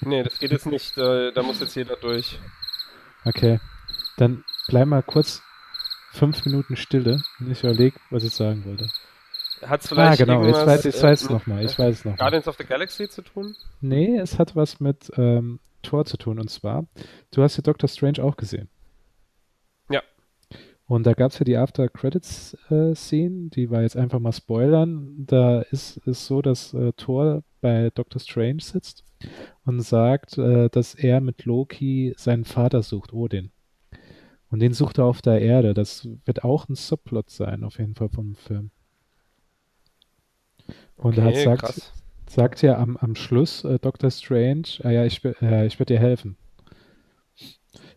Nee, das geht jetzt nicht, äh, da muss jetzt jeder durch. Okay. Dann bleib mal kurz fünf Minuten Stille und ich überlege, was ich sagen wollte. Hat es Ah, vielleicht genau, jetzt weiß ich weiß es äh, nochmal. Ich weiß es nochmal. Guardians of the Galaxy zu tun? Nee, es hat was mit ähm, Tor zu tun. Und zwar, du hast ja Doctor Strange auch gesehen. Ja. Und da gab es ja die After-Credits-Scene, die war jetzt einfach mal spoilern. Da ist es so, dass äh, Thor bei Doctor Strange sitzt und sagt, äh, dass er mit Loki seinen Vater sucht, Odin. Und den sucht er auf der Erde. Das wird auch ein Subplot sein, auf jeden Fall vom Film. Und er hat Okay, sagt, krass. sagt ja am, am Schluss äh, Dr. Strange, ah ja, ich, äh, ich werde dir helfen.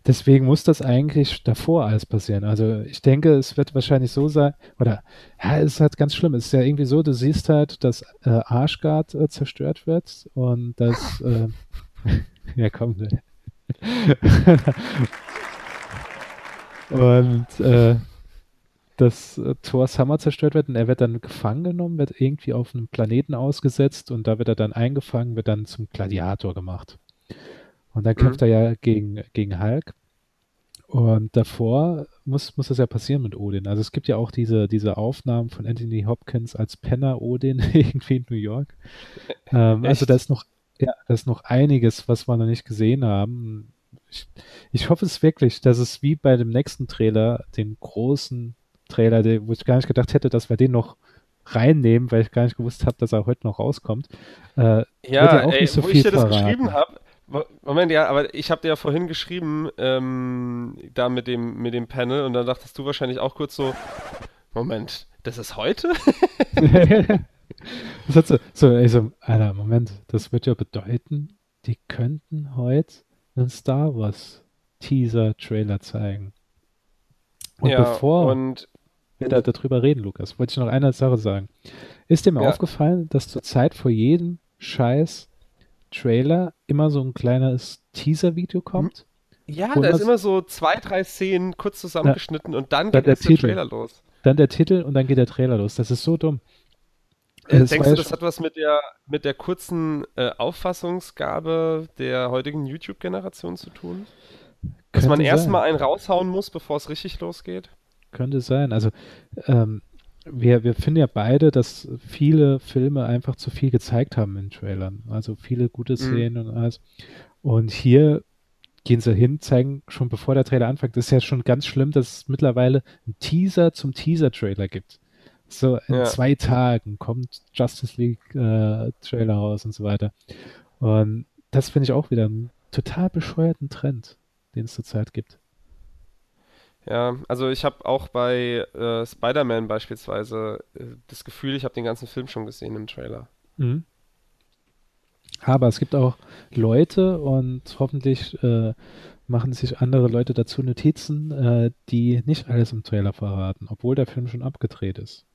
Deswegen muss das eigentlich davor alles passieren. Also ich denke, es wird wahrscheinlich so sein, oder ja, es ist halt ganz schlimm. Es ist ja irgendwie so, du siehst halt, dass äh, Arschgard äh, zerstört wird und dass, äh, ja, komm. Und äh, dass äh, Thors Hammer zerstört wird und er wird dann gefangen genommen, wird irgendwie auf einem Planeten ausgesetzt und da wird er dann eingefangen, wird dann zum Gladiator gemacht. Und dann kämpft Mhm. er ja gegen, gegen Hulk. Und davor muss, muss das ja passieren mit Odin. Also es gibt ja auch diese, diese Aufnahmen von Anthony Hopkins als Penner Odin irgendwie in New York. Ähm, also da ist noch, ja, da ist noch einiges, was wir noch nicht gesehen haben. Ich, ich hoffe es wirklich, dass es wie bei dem nächsten Trailer, den großen Trailer, der, wo ich gar nicht gedacht hätte, dass wir den noch reinnehmen, weil ich gar nicht gewusst habe, dass er heute noch rauskommt. Äh, Ja, auch ey, nicht so wo viel ich dir das verraten. geschrieben habe, Moment, ja, aber ich habe dir ja vorhin geschrieben, ähm, da mit dem, mit dem Panel und dann dachtest du wahrscheinlich auch kurz so, Moment, das ist heute? das hat so, so, ey, so, Alter, Moment, das wird ja bedeuten, die könnten heute einen Star Wars Teaser-Trailer zeigen. Und ja, bevor und wir da darüber reden, Lukas, wollte ich noch eine Sache sagen. Ist dir mal Ja. aufgefallen, dass zur Zeit vor jedem Scheiß Trailer immer so ein kleines Teaser-Video kommt? ja, da ist immer so zwei, drei Szenen kurz zusammengeschnitten und dann Dann geht der der. Trailer los. Dann der Titel und dann geht der Trailer los. Das ist so dumm. Äh, denkst du, das hat was mit der, mit der kurzen äh, Auffassungsgabe der heutigen YouTube-Generation zu tun? Dass man erstmal einen raushauen muss, bevor es richtig losgeht? Könnte sein. Also ähm, wir, wir finden ja beide, dass viele Filme einfach zu viel gezeigt haben in Trailern. Also viele gute Szenen und alles. Und hier gehen sie hin, zeigen schon bevor der Trailer anfängt. Das ist ja schon ganz schlimm, dass es mittlerweile einen Teaser zum Teaser-Trailer gibt. So in Ja. zwei Tagen kommt Justice League äh, Trailer raus und so weiter. Und das finde ich auch wieder einen total bescheuerten Trend, den es zurzeit gibt. Ja, also ich habe auch bei äh, Spider-Man beispielsweise äh, das Gefühl, ich habe den ganzen Film schon gesehen im Trailer. Mhm. Aber es gibt auch Leute und hoffentlich äh, machen sich andere Leute dazu Notizen, äh, die nicht alles im Trailer verraten, obwohl der Film schon abgedreht ist.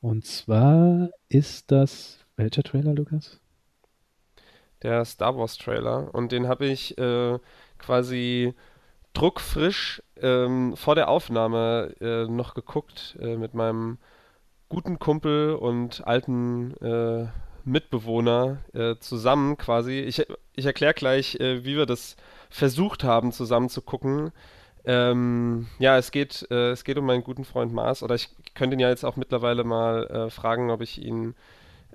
Und zwar ist das welcher Trailer, Lukas? Der Star Wars Trailer. Und den habe ich äh, quasi druckfrisch ähm, vor der Aufnahme äh, noch geguckt äh, mit meinem guten Kumpel und alten äh, Mitbewohner äh, zusammen quasi. Ich, ich erkläre gleich, äh, wie wir das versucht haben, zusammen zu gucken. Ähm, ja, es geht, äh, es geht um meinen guten Freund Mars. Oder ich könnte ihn ja jetzt auch mittlerweile mal äh, fragen, ob ich ihn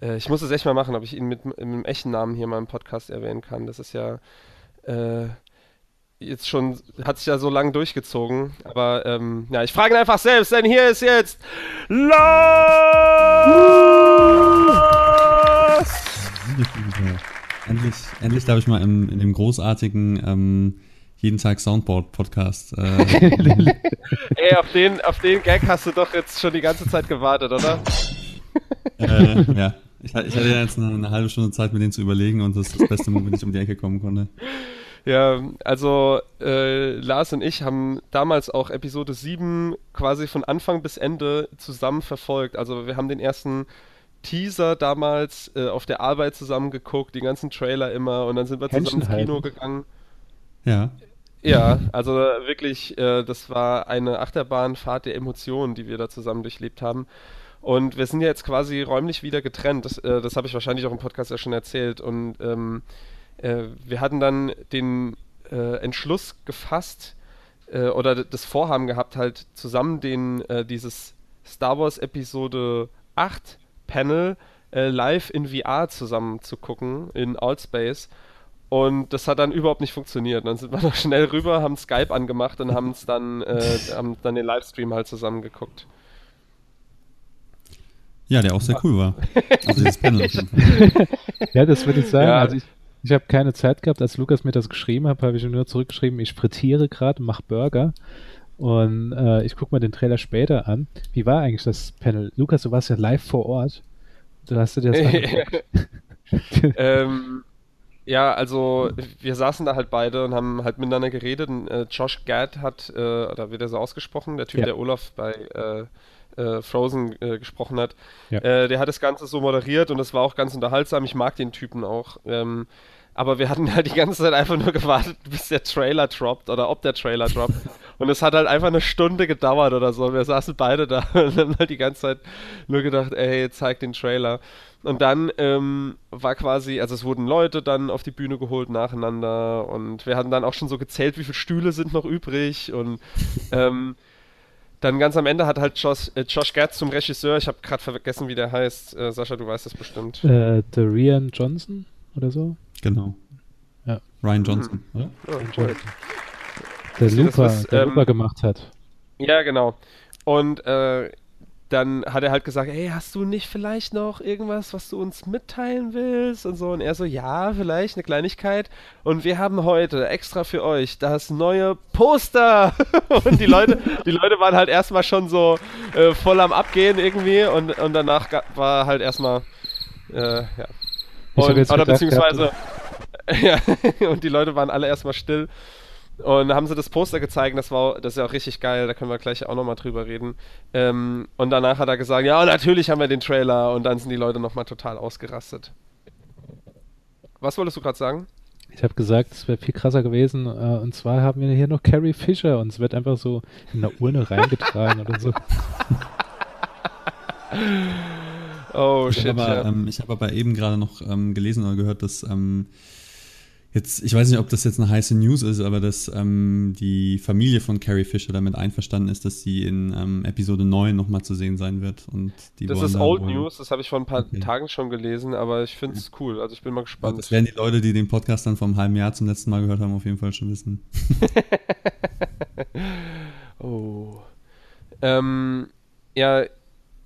äh, ich muss es echt mal machen, ob ich ihn mit, mit einem echten Namen hier mal im Podcast erwähnen kann. Das ist ja äh, jetzt schon, hat sich ja so lange durchgezogen. Aber ähm, ja, ich frage ihn einfach selbst, denn hier ist jetzt Lars! Endlich, endlich darf ich mal im, in dem großartigen ähm, jeden Tag Soundboard Podcast. Äh, Ey, auf den, auf den Gag hast du doch jetzt schon die ganze Zeit gewartet, oder? äh, ja, ich, ich hatte ja jetzt eine, eine halbe Stunde Zeit, mir den zu überlegen und das ist das beste Moment, wenn ich um die Ecke kommen konnte. Ja, also äh, Lars und ich haben damals auch Episode 7 quasi von Anfang bis Ende zusammen verfolgt. Also wir haben den ersten Teaser damals äh, auf der Arbeit zusammen geguckt, die ganzen Trailer immer und dann sind wir zusammen ins Kino gegangen. Ja, Ja, also wirklich, äh, das war eine Achterbahnfahrt der Emotionen, die wir da zusammen durchlebt haben. Und wir sind ja jetzt quasi räumlich wieder getrennt. Das, äh, das habe ich wahrscheinlich auch im Podcast ja schon erzählt. Und ähm, äh, wir hatten dann den äh, Entschluss gefasst äh, oder das Vorhaben gehabt, halt zusammen den, äh, dieses Star Wars Episode 8 Panel live in VR zusammen zu gucken, in Allspace. Und das hat dann überhaupt nicht funktioniert. Dann sind wir noch schnell rüber, haben Skype angemacht und haben es dann, äh, haben dann den Livestream halt zusammen geguckt. ja, der auch sehr cool war. Also dieses Panel auf jeden Fall. Ja, das würde ich sagen. Ja. Also ich, ich habe keine Zeit gehabt, als Lukas mir das geschrieben hat, habe ich ihm nur zurückgeschrieben, ich frittiere gerade, mache Burger. Und äh, ich gucke mir den Trailer später an. Wie war eigentlich das Panel? Lukas, du warst ja live vor Ort. Du hast dir das angeguckt. ähm, ja, also wir saßen da halt beide und haben halt miteinander geredet. Und, äh, Josh Gad hat, äh, oder wird er so ausgesprochen, der Typ, Ja. der Olaf bei äh, äh, Frozen äh, gesprochen hat, Ja. äh, der hat das Ganze so moderiert und das war auch ganz unterhaltsam. Ich mag den Typen auch. Ähm, Aber wir hatten halt die ganze Zeit einfach nur gewartet, bis der Trailer droppt oder ob der Trailer droppt. Und es hat halt einfach eine Stunde gedauert oder so. Wir saßen beide da und haben halt die ganze Zeit nur gedacht, ey, zeig den Trailer. Und dann ähm, war quasi, also es wurden Leute dann auf die Bühne geholt nacheinander und wir hatten dann auch schon so gezählt, wie viele Stühle sind noch übrig und ähm, dann ganz am Ende hat halt Josh, äh, Josh Gad zum Regisseur, ich habe gerade vergessen, wie der heißt. Äh, Sascha, du weißt das bestimmt. Äh, Darian Johnson oder so? Genau. Ja. Ryan Johnson, oder? Oh, cool. Der Looper, was, der ähm, Looper gemacht hat. Ja, genau. Und äh, dann hat er halt gesagt, hey, hast du nicht vielleicht noch irgendwas, was du uns mitteilen willst? Und so. Und er so, ja, vielleicht eine Kleinigkeit. Und wir haben heute extra für euch das neue Poster. und die Leute, die Leute waren halt erstmal schon so äh, voll am Abgehen irgendwie. Und, und danach war halt erstmal, äh, ja. Und, oder gedacht beziehungsweise, ja, und die Leute waren alle erstmal still. Und dann haben sie das Poster gezeigt, das war das ist ja auch richtig geil, da können wir gleich auch nochmal drüber reden. Ähm, und danach hat er gesagt, ja, natürlich haben wir den Trailer und dann sind die Leute nochmal total ausgerastet. Was wolltest du gerade sagen? Ich habe gesagt, es wäre viel krasser gewesen. Äh, und zwar haben wir hier noch Carrie Fisher und es wird einfach so in eine Urne reingetragen oder so. Oh Ich shit, habe aber, ja. ähm, ich hab aber eben gerade noch ähm, gelesen oder gehört, dass ähm, jetzt, ich weiß nicht, ob das jetzt eine heiße News ist, aber dass ähm, die Familie von Carrie Fisher damit einverstanden ist, dass sie in ähm, Episode 9 nochmal zu sehen sein wird. Und die Das wollen ist Old wohl- News, das habe ich vor ein paar Okay. Tagen schon gelesen, aber ich finde es cool, also ich bin mal gespannt. das werden die Leute, die den Podcast dann vor einem halben Jahr zum letzten Mal gehört haben, auf jeden Fall schon wissen. Oh. Ähm, ja,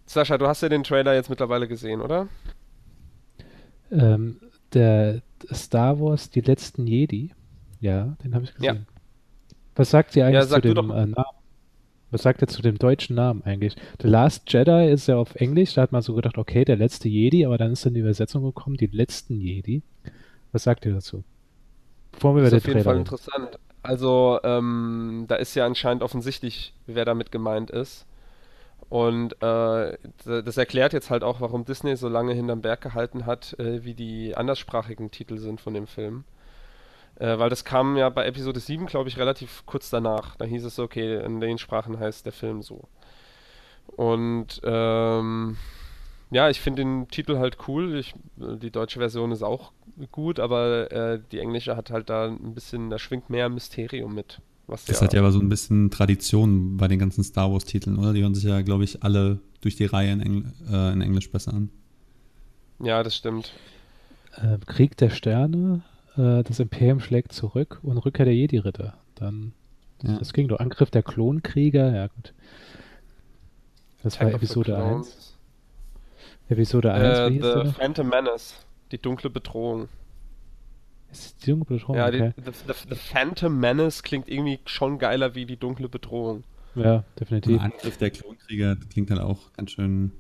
Sascha, du hast ja den Trailer jetzt mittlerweile gesehen, oder? Ähm, der Star Wars, die letzten Jedi. Ja, den habe ich Ja. gesehen. Was sagt ihr eigentlich Ja, zu sag du dem äh, Namen? Was sagt ihr zu dem deutschen Namen eigentlich? The Last Jedi ist ja auf Englisch, da hat man so gedacht, okay, der letzte Jedi, aber dann ist dann die Übersetzung gekommen, die letzten Jedi. Was sagt ihr dazu? Bevor wir Das ist auf jeden Trailer Fall reden. interessant. Also, ähm, da ist ja anscheinend offensichtlich, wer damit gemeint ist. Und äh, das erklärt jetzt halt auch, warum Disney so lange hinterm Berg gehalten hat, äh, wie die anderssprachigen Titel sind von dem Film. Äh, weil das kam ja bei Episode 7, glaube ich, relativ kurz danach. Da hieß es okay, in den Sprachen heißt der Film so. Und ähm, ja, ich finde den Titel halt cool. Ich, die deutsche Version ist auch gut, aber äh, die englische hat halt da ein bisschen, da schwingt mehr Mysterium mit. Was Das ja, hat ja aber so ein bisschen Tradition bei den ganzen Star Wars-Titeln, oder? Die hören sich ja, glaube ich, alle durch die Reihe in, Engl äh, in Englisch besser an. ja, das stimmt. Ähm, Krieg der Sterne, äh, das Imperium schlägt zurück und Rückkehr der Jedi-Ritter. Dann, Ja. das ging doch. Angriff der Klonkrieger, ja gut. Das war Attack the Episode Clones. 1. Episode 1, Äh, wie hieß The? Phantom Menace. Die dunkle Bedrohung. Ist die dunkle Bedrohung, ja, okay. die, the, the, the Phantom Menace klingt irgendwie schon geiler wie die dunkle Bedrohung. ja, definitiv. Angriff der Klonkrieger das klingt halt auch ganz schön.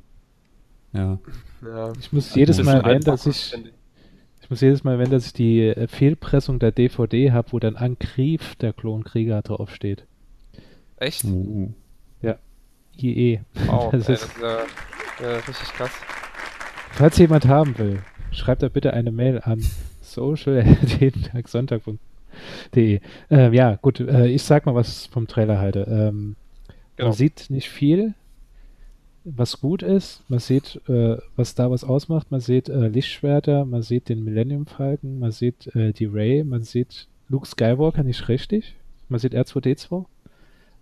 Ja. Ja. Ich muss jedes Ein Mal erwähnen, dass ich, ich. muss jedes Mal erwähnen, dass ich die äh, Fehlpressung der DVD habe, wo dann Angriff der Klonkrieger draufsteht. Echt? Uh. IE. Wow, das ey, ist, das ist ja, ja richtig krass. falls jemand haben will, schreibt da bitte eine Mail an social.jedentagsonntag.de. Ähm, ja, gut, äh, ich sag mal, was vom Trailer halte. Ähm, Genau. Man sieht nicht viel, was gut ist. Man sieht, äh, was da was ausmacht. Man sieht äh, Lichtschwerter, man sieht den Millennium Falcon, man sieht äh, die Ray, man sieht Luke Skywalker nicht richtig. Man sieht R2D2.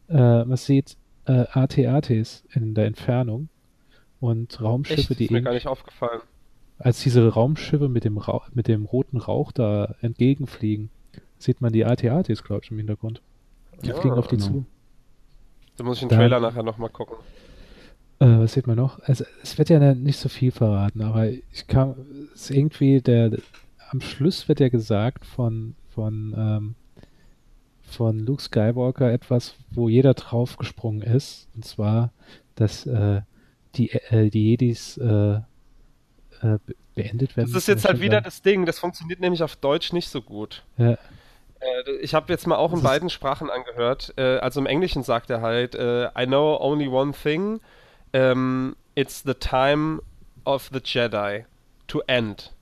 Äh, man sieht äh, AT-ATs in der Entfernung und Raumschiffe, Echt? die Ist mir gar nicht aufgefallen. Als diese Raumschiffe mit dem, Rauch, mit dem roten Rauch da entgegenfliegen, sieht man die AT-ATs, glaube ich, im Hintergrund. Die Ah, fliegen auf die genau. zu. Da muss ich den Da- Trailer nachher nochmal gucken. Äh, was sieht man noch? Also, es wird ja nicht so viel verraten, aber ich kam, es ist irgendwie der, am Schluss wird ja gesagt von, von, ähm, von Luke Skywalker etwas, wo jeder draufgesprungen ist, und zwar, dass äh, die, äh, die Jedis äh, be- beendet werden. Das ist jetzt halt wieder das Ding, das funktioniert nämlich auf Deutsch nicht so gut. Ja, Äh, ich habe jetzt mal auch in beiden Sprachen angehört. Äh, also im Englischen sagt er halt, I know only one thing. Um, it's the time of the Jedi to end.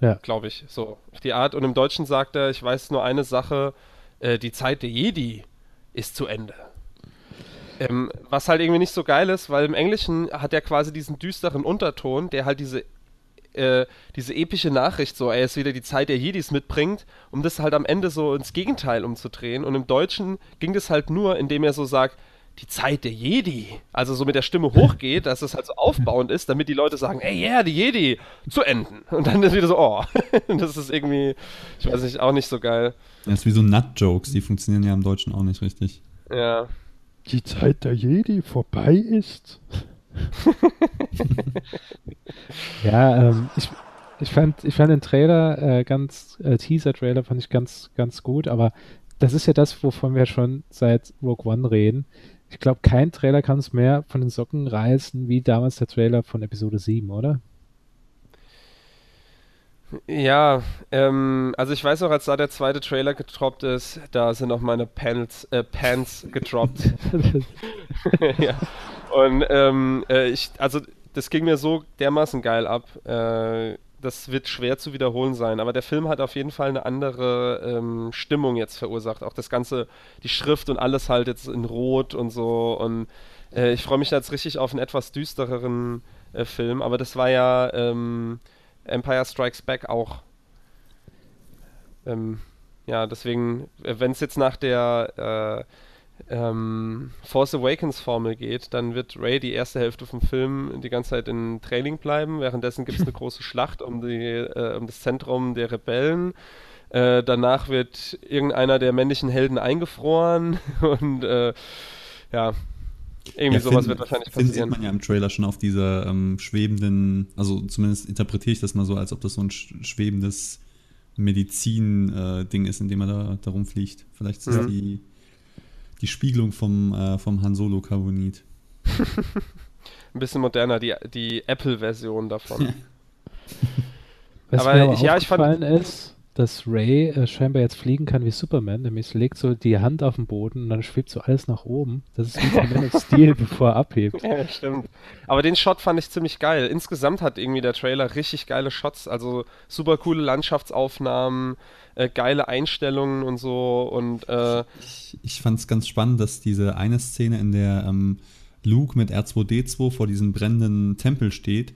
Ja. Glaube ich, so auf die Art. Und im Deutschen sagt er, ich weiß nur eine Sache, die Zeit der Jedi ist zu Ende. Ähm, was halt irgendwie nicht so geil ist, weil im Englischen hat er quasi diesen düsteren Unterton, der halt diese, äh, diese epische Nachricht so, er ist wieder die Zeit der Jedis mitbringt, um das halt am Ende so ins Gegenteil umzudrehen. Und im Deutschen ging das halt nur, indem er so sagt, die Zeit der Jedi, also so mit der Stimme hochgeht, dass es halt so aufbauend ist, damit die Leute sagen, ey, yeah, die Jedi, zu enden. Und dann ist wieder so, oh, das ist irgendwie, ich weiß nicht, auch nicht so geil. Das ist wie so Nut-Jokes, die funktionieren ja im Deutschen auch nicht richtig. Ja. Die Zeit der Jedi vorbei ist. ja, ähm, ich, ich, fand, ich fand den Trailer äh, ganz, äh, Teaser-Trailer fand ich ganz, ganz gut, aber das ist ja das, wovon wir schon seit Rogue One reden. Ich glaube, kein Trailer kann es mehr von den Socken reißen, wie damals der Trailer von Episode 7, oder? Ja, ähm, also ich weiß noch, als da der zweite Trailer getroppt ist, da sind auch meine Pants, äh, Pants getroppt. ja. Und ähm, äh, ich, also das ging mir so dermaßen geil ab. Äh, das wird schwer zu wiederholen sein, aber der Film hat auf jeden Fall eine andere ähm, Stimmung jetzt verursacht. Auch das Ganze, die Schrift und alles halt jetzt in Rot und so. Und äh, ich freue mich jetzt richtig auf einen etwas düstereren äh, Film, aber das war ja ähm, Empire Strikes Back auch. Ähm, ja, deswegen, äh, wenn es jetzt nach der äh, ähm, Force Awakens Formel geht, dann wird Ray die erste Hälfte vom Film die ganze Zeit in Training bleiben. Währenddessen gibt es eine große Schlacht um, die, äh, um das Zentrum der Rebellen. Äh, danach wird irgendeiner der männlichen Helden eingefroren und äh, ja, irgendwie Ja, sowas Finn- wird wahrscheinlich Finn passieren. sieht man ja im Trailer schon auf dieser ähm, schwebenden, also zumindest interpretiere ich das mal so, als ob das so ein sch schwebendes Medizin-Ding ist, in dem er da, da rumfliegt. Vielleicht ist das Mhm. die, die Spiegelung vom, äh, vom Han Solo Carbonit. Ein bisschen moderner, die, die Apple-Version davon. Was Aber mir aber ja, ich fand- ist, dass Ray äh, scheinbar jetzt fliegen kann wie Superman, nämlich sie legt so die Hand auf den Boden und dann schwebt so alles nach oben. Das ist wie Man of Steel, bevor er abhebt. Ja, stimmt. Aber den Shot fand ich ziemlich geil. Insgesamt hat irgendwie der Trailer richtig geile Shots, also super coole Landschaftsaufnahmen, äh, geile Einstellungen und so und äh, Ich, ich fand es ganz spannend, dass diese eine Szene, in der ähm, Luke mit R2D2 vor diesem brennenden Tempel steht,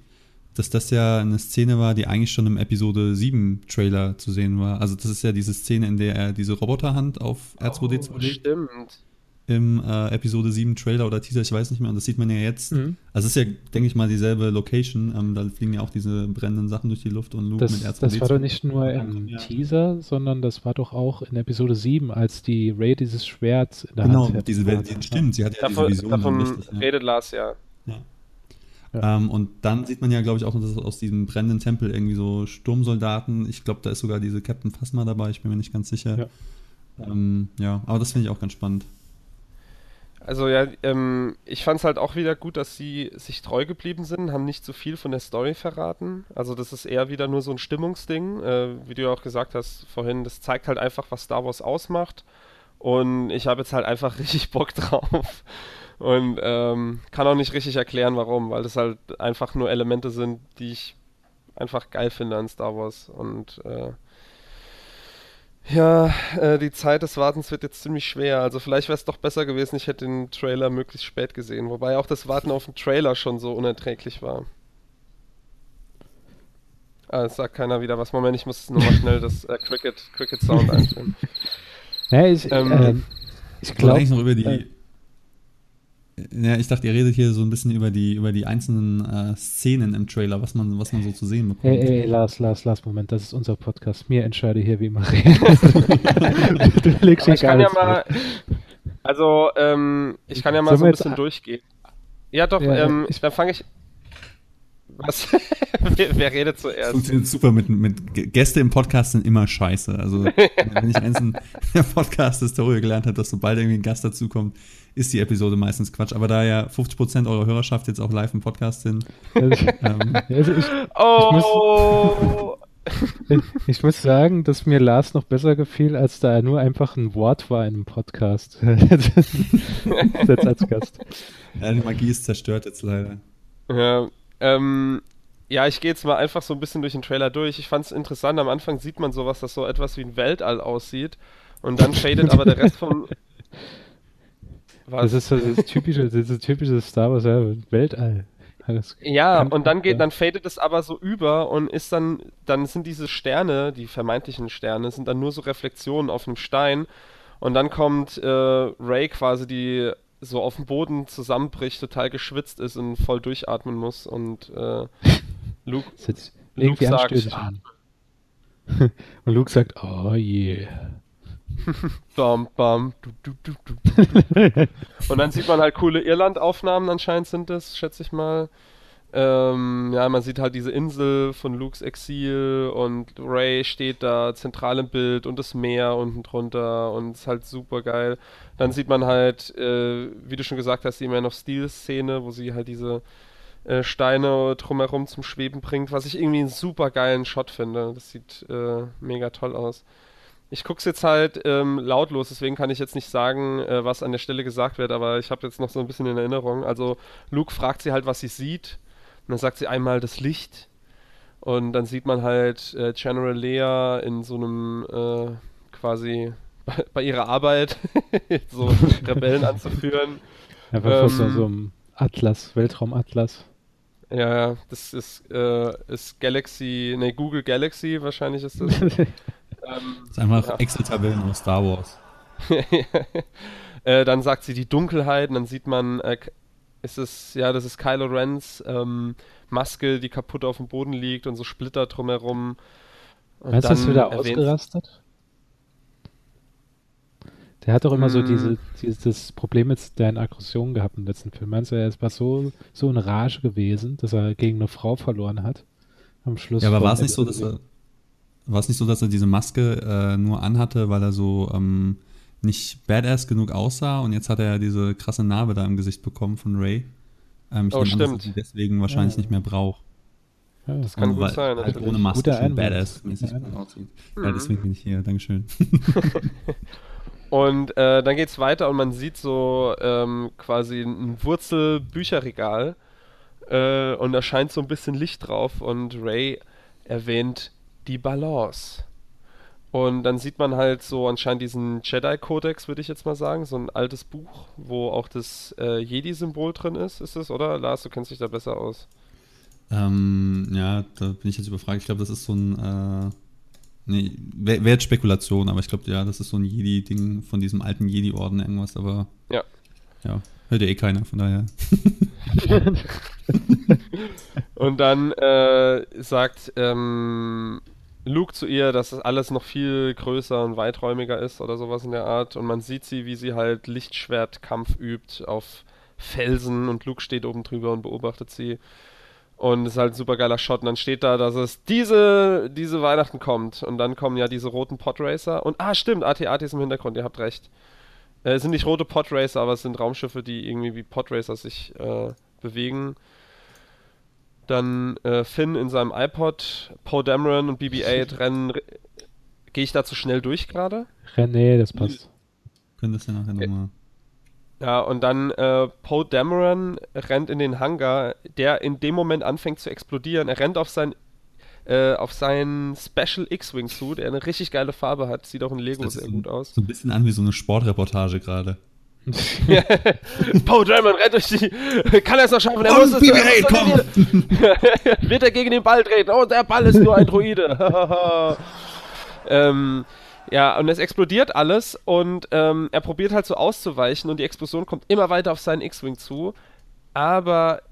dass das ja eine Szene war, die eigentlich schon im Episode 7 Trailer zu sehen war. Also das ist ja diese Szene, in der er diese Roboterhand auf R2D2 oh, legt stimmt. im äh, Episode 7 Trailer oder Teaser, ich weiß nicht mehr. Und das sieht man ja jetzt. Mhm. Also es ist ja, denke ich mal, dieselbe Location. Ähm, da fliegen ja auch diese brennenden Sachen durch die Luft und Luke Das, mit R2D2. das war doch nicht nur im Ja. Teaser, sondern das war doch auch in Episode 7, als die Ray dieses Schwert in der Genau, Hand hat. diese Welt, stimmt, sie hat ja Davon, diese Vision. davon richtig, ja. redet Lars ja. Ja. Ja. Ähm, und dann sieht man ja, glaube ich, auch, dass aus diesem brennenden Tempel irgendwie so Sturmsoldaten, ich glaube, da ist sogar diese Captain Phasma dabei, ich bin mir nicht ganz sicher. Ja. Ähm, ja aber das finde ich auch ganz spannend. Also ja, ähm, ich fand es halt auch wieder gut, dass sie sich treu geblieben sind, haben nicht zu viel von der Story verraten. Also das ist eher wieder nur so ein Stimmungsding, äh, wie du ja auch gesagt hast vorhin, das zeigt halt einfach, was Star Wars ausmacht. Und ich habe jetzt halt einfach richtig Bock drauf. Und ähm, kann auch nicht richtig erklären, warum, weil das halt einfach nur Elemente sind, die ich einfach geil finde an Star Wars. Und äh, ja, äh, die Zeit des Wartens wird jetzt ziemlich schwer. Also vielleicht wäre es doch besser gewesen, ich hätte den Trailer möglichst spät gesehen. Wobei auch das Warten auf den Trailer schon so unerträglich war. Ah, es sagt keiner wieder was. Moment, ich muss nochmal schnell das äh, Cricket, Cricket Sound einführen. Ja, ich, Ähm, ähm, ich Ich glaube glaube, noch über die. Ja, ich dachte, ihr redet hier so ein bisschen über die, über die einzelnen äh, Szenen im Trailer, was man, was man so zu sehen bekommt. Ey, ey, ey, Lars, Lars, Lars, Moment, das ist unser Podcast. Mir entscheide hier, wie man redet. du legst Aber hier ich kann ja gar mal, also ähm, ich kann ja mal Sollen so ein bisschen durchgehen. Ja, doch. Ja, ähm, ich- dann fange ich. Was? wer, wer redet zuerst? funktioniert super mit, mit Gäste im Podcast sind immer scheiße. Also wenn ich eins in der Podcast-Historie gelernt habe, dass sobald irgendwie ein Gast dazukommt, ist die Episode meistens Quatsch. Aber da ja 50% eurer Hörerschaft jetzt auch live im Podcast sind, Also, ähm, also ich, Oh! ich, ich muss sagen, dass mir Lars noch besser gefiel, als da er nur einfach ein Wort war in einem Podcast. Jetzt als Gast. ja, die Magie ist zerstört jetzt leider. Ja, ähm, ja, ich gehe jetzt mal einfach so ein bisschen durch den Trailer durch. Ich fand es interessant. Am Anfang sieht man sowas, das so etwas wie ein Weltall aussieht. Und dann fadet aber der Rest vom. Das ist so das typische, das ist typische Star Wars ja, Weltall. Das Ja, und dann geht, dann fadet es aber so über und ist dann, dann sind diese Sterne, die vermeintlichen Sterne, sind dann nur so Reflexionen auf einem Stein. Und dann kommt äh, Ray quasi, die so auf dem Boden zusammenbricht, total geschwitzt ist und voll durchatmen muss. Und äh, Luke, Luke sagt. Und Luke sagt, oh yeah. Bam, bam, du, du, du. Und dann sieht man halt coole Irland-Aufnahmen, anscheinend sind das, schätze ich mal. Ähm, ja, man sieht halt diese Insel von Lukes Exil und Ray steht da zentral im Bild und das Meer unten drunter und ist halt super geil. Dann sieht man halt, äh, wie du schon gesagt hast, die Man of Steel-Szene, wo sie halt diese äh, Steine drumherum zum Schweben bringt, was ich irgendwie einen super geilen Shot finde. Das sieht äh, mega toll aus. Ich guck's jetzt halt ähm, lautlos, deswegen kann ich jetzt nicht sagen, äh, was an der Stelle gesagt wird, aber ich habe jetzt noch so ein bisschen in Erinnerung. Also Luke fragt sie halt, was sie sieht. Und dann sagt sie einmal das Licht. Und dann sieht man halt äh, General Leia in so einem äh, quasi bei, bei ihrer Arbeit so Rebellen anzuführen. Einfach ähm, so, Ähm, so einem Atlas, Weltraumatlas. Ja, ja, das ist, äh, ist Galaxy, ne, Google Galaxy wahrscheinlich ist das. Ähm, Das ist einfach Ja. Excel-Tabellen aus Star Wars. äh, dann sagt sie die Dunkelheit und dann sieht man, äh, ist es, ja, das ist Kylo Rens ähm, Maske, die kaputt auf dem Boden liegt und so Splitter drumherum. Und Meinst du, dann wieder ausgerastet? Der hat doch immer so Mm. diese, dieses Problem mit seinen Aggressionen gehabt im letzten Film. Meinst du, er ist war so, so in Rage gewesen, dass er gegen eine Frau verloren hat? Am Schluss. Ja, aber war es nicht so, dass er, war es nicht so, dass er diese Maske äh, nur anhatte, weil er so ähm, nicht badass genug aussah und jetzt hat er ja diese krasse Narbe da im Gesicht bekommen von Ray. Ähm, ich Oh, nehme an, dass er stimmt. deswegen wahrscheinlich Ja. nicht mehr braucht. Ja, das kann Und gut weil sein, Halt ohne Maske Guter schon badass-mäßig Ja. gut aussieht. Mhm. Ja, deswegen bin ich hier. Dankeschön. Und äh, dann geht's weiter und man sieht so ähm, quasi ein Wurzelbücherregal äh, und da scheint so ein bisschen Licht drauf und Ray erwähnt die Balance. Und dann sieht man halt so anscheinend diesen Jedi-Kodex, würde ich jetzt mal sagen, so ein altes Buch, wo auch das äh, Jedi-Symbol drin ist, ist es, oder? Lars, du kennst dich da besser aus. Ähm, ja, da bin ich jetzt überfragt. Ich glaube, das ist so ein. Äh, nee, wäre wär jetzt Spekulation, aber ich glaube, ja, das ist so ein Jedi-Ding von diesem alten Jedi-Orden irgendwas, aber. Ja. Ja, hört ja eh keiner, von daher. Und dann äh, sagt ähm, Luke zu ihr, dass das alles noch viel größer und weiträumiger ist oder sowas in der Art. Und man sieht sie, wie sie halt Lichtschwertkampf übt auf Felsen und Luke steht oben drüber und beobachtet sie. Und es ist halt ein super geiler Shot. Und dann steht da, dass es diese, diese Weihnachten kommt. Und dann kommen ja diese roten Podracer. Und ah, stimmt, AT-AT ist im Hintergrund, ihr habt recht. Äh, es sind nicht rote Podracer, aber es sind Raumschiffe, die irgendwie wie Podracer sich äh, bewegen. Dann äh, Finn in seinem iPod, Poe Dameron und BB-8 rennen. Gehe ich da zu schnell durch gerade? Nee, das passt. Könntest du nachher nochmal. Ja, und dann äh, Poe Dameron rennt in den Hangar, der in dem Moment anfängt zu explodieren. Er rennt auf sein äh, auf seinen Special X-Wing zu, der eine richtig geile Farbe hat. Sieht auch in Lego Das sehr sieht gut aus. So ein bisschen an wie so eine Sportreportage gerade. Poe Dameron rennt durch die. Kann er es noch schaffen? Er muss es. BB-8, er muss es- Wird er gegen den Ball treten? Oh, der Ball ist nur ein Droide. ähm, ja, und es explodiert alles und ähm, er probiert halt so auszuweichen und die Explosion kommt immer weiter auf seinen X-Wing zu. Aber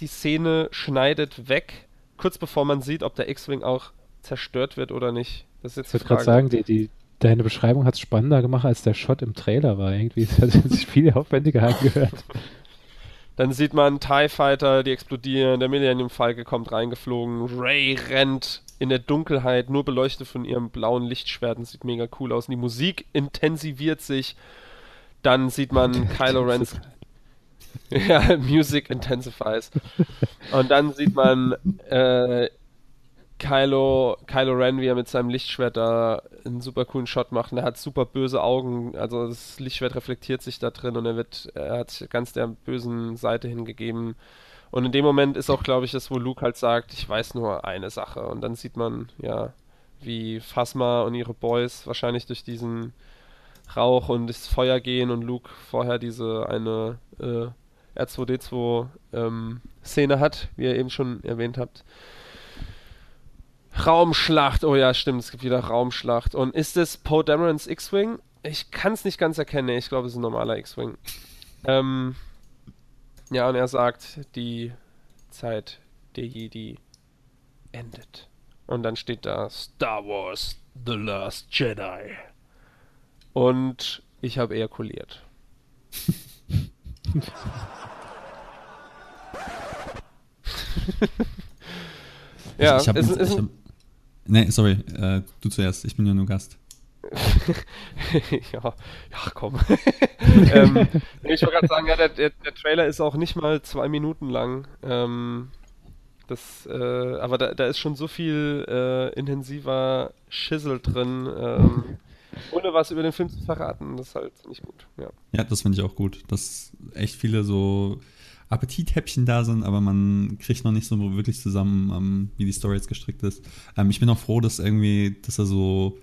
die Szene schneidet weg, kurz bevor man sieht, ob der X-Wing auch zerstört wird oder nicht. Das ist jetzt Ich würde gerade sagen, die, die, deine Beschreibung hat es spannender gemacht, als der Shot im Trailer war. Irgendwie es hat sich viel aufwendiger angehört. Dann sieht man TIE Fighter, die explodieren, der Millennium Falke kommt reingeflogen, Ray rennt in der Dunkelheit, nur beleuchtet von ihrem blauen Lichtschwert und sieht mega cool aus. Und die Musik intensiviert sich. Dann sieht man Kylo Rens. ja, Music intensifies. Und dann sieht man äh, Kylo, Kylo Ren, wie er mit seinem Lichtschwert da einen super coolen Shot macht. Und er hat super böse Augen. Also das Lichtschwert reflektiert sich da drin und er wird, er hat sich ganz der bösen Seite hingegeben. Und in dem Moment ist auch, glaube ich, das, wo Luke halt sagt, ich weiß nur eine Sache. Und dann sieht man, ja, wie Phasma und ihre Boys wahrscheinlich durch diesen Rauch und das Feuer gehen und Luke vorher diese eine äh, R2D2 ähm, hat, wie ihr eben schon erwähnt habt. Raumschlacht, oh ja, stimmt, es gibt wieder Raumschlacht. Und ist es Poe Damerons X-Wing? Ich kann es nicht ganz erkennen, ich glaube, es ist ein normaler X-Wing. Ähm, ja, und er sagt, die Zeit der Jedi endet. Und dann steht da Star Wars The Last Jedi. Und ich habe ejakuliert. ja, ich hab, ist, Nee, sorry, äh, du zuerst, ich bin ja nur Gast. ja, ja, komm. ähm, ich wollte gerade sagen, ja, der, der, der, Trailer ist auch nicht mal zwei Minuten lang. Ähm, das, äh, aber da, da, ist schon so viel äh, intensiver Schissel drin, ähm, ohne was über den Film zu verraten. Das ist halt nicht gut. Ja, ja das finde ich auch gut. Dass echt viele so Appetithäppchen da sind, aber man kriegt noch nicht so wirklich zusammen, ähm, wie die Story jetzt gestrickt ist. Ähm, ich bin auch froh, dass irgendwie, dass er so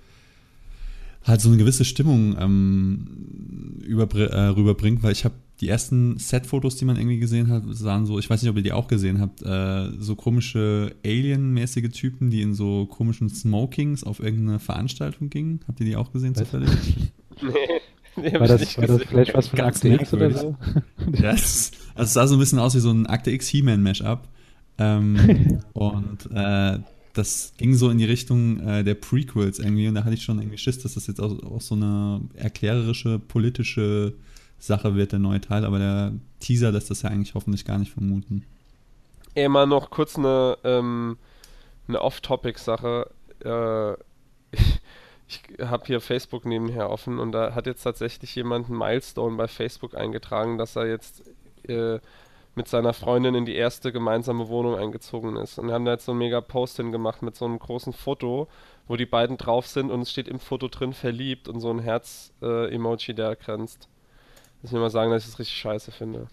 halt so eine gewisse Stimmung ähm, überbr äh, rüberbringt, weil ich habe die ersten Set-Fotos, die man irgendwie gesehen hat, sahen so, ich weiß nicht, ob ihr die auch gesehen habt, äh, so komische Alien-mäßige Typen, die in so komischen Smokings auf irgendeine Veranstaltung gingen. Habt ihr die auch gesehen zufällig? nee. Nee, war, das, war das vielleicht was von Akte X oder so? ja, es, also es sah so ein bisschen aus wie so ein Akte X He-Man-Mashup. Ähm, und äh, das ging so in die Richtung äh, der Prequels irgendwie und da hatte ich schon irgendwie Schiss, dass das jetzt auch, auch, so eine erklärerische, politische Sache wird, der neue Teil, aber der Teaser lässt das ja eigentlich hoffentlich gar nicht vermuten. Immer noch kurz eine, ähm, eine Off-Topic-Sache. Äh, ich, habe hier Facebook nebenher offen und da hat jetzt tatsächlich jemand einen Milestone bei Facebook eingetragen, dass er jetzt äh, mit seiner Freundin in die erste gemeinsame Wohnung eingezogen ist. Und wir haben da jetzt so ein mega Post hingemacht mit so einem großen Foto, wo die beiden drauf sind und es steht im Foto drin verliebt und so ein Herz-Emoji, äh, der grenzt. Lass mir mal sagen, dass ich das richtig scheiße finde.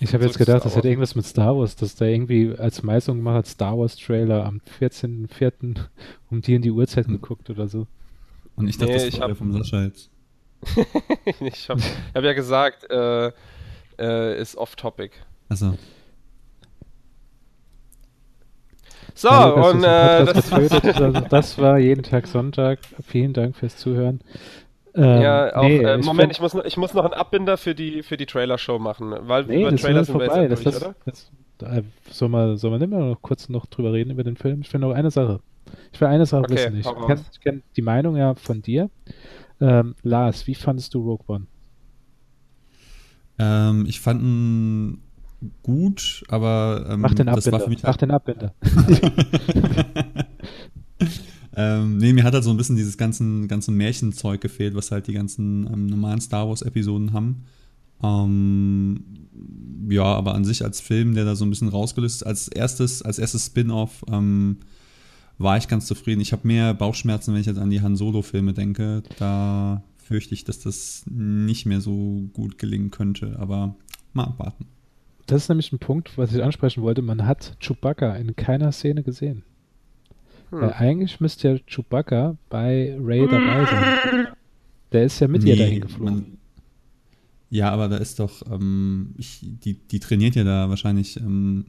Ich habe jetzt gedacht, das hätte irgendwas mit Star Wars, dass da irgendwie als Meißung gemacht hat, Star Wars Trailer am 14.04. um die in die Uhrzeit hm. geguckt oder so. Und ich dachte, nee, das war hab, vom Sascha jetzt. ich habe hab ja gesagt, äh, äh, ist off-topic. Also. So, ja, und äh, das, das war jeden Tag Sonntag. Vielen Dank fürs Zuhören. Ähm, ja, auch, nee, äh, Moment, ich, muss, ich muss noch einen Abbinder für die, für die Trailer-Show machen, weil nee, über Trailer sind vorbei. wir jetzt durch, oder? Das, da, soll, man, soll man immer noch kurz noch drüber reden über den Film? Ich will noch eine Sache. Ich will eine Sache okay, wissen. Ich kenne kenn die Meinung ja von dir. Ähm, Lars, wie fandest du Rogue One? Ähm, ich fand ihn gut, aber ähm, Mach den Abbinder. das war für mich Mach den Abbinder. ähm, nee, mir hat halt so ein bisschen dieses ganzen, ganze Märchenzeug gefehlt, was halt die ganzen ähm, normalen Star Wars-Episoden haben. Ähm, ja, aber an sich als Film, der da so ein bisschen rausgelöst ist, als erstes, als erstes Spin-off ähm, war ich ganz zufrieden. Ich habe mehr Bauchschmerzen, wenn ich jetzt an die Han Solo-Filme denke. Da fürchte ich, dass das nicht mehr so gut gelingen könnte, aber mal abwarten. Das ist nämlich ein Punkt, was ich ansprechen wollte. Man hat Chewbacca in keiner Szene gesehen. Hm. Weil eigentlich müsste ja Chewbacca bei Ray dabei sein. Der ist ja mit nee, ihr dahin geflogen. Man, ja, aber da ist doch, ähm, ich, die, die trainiert ja da wahrscheinlich ähm,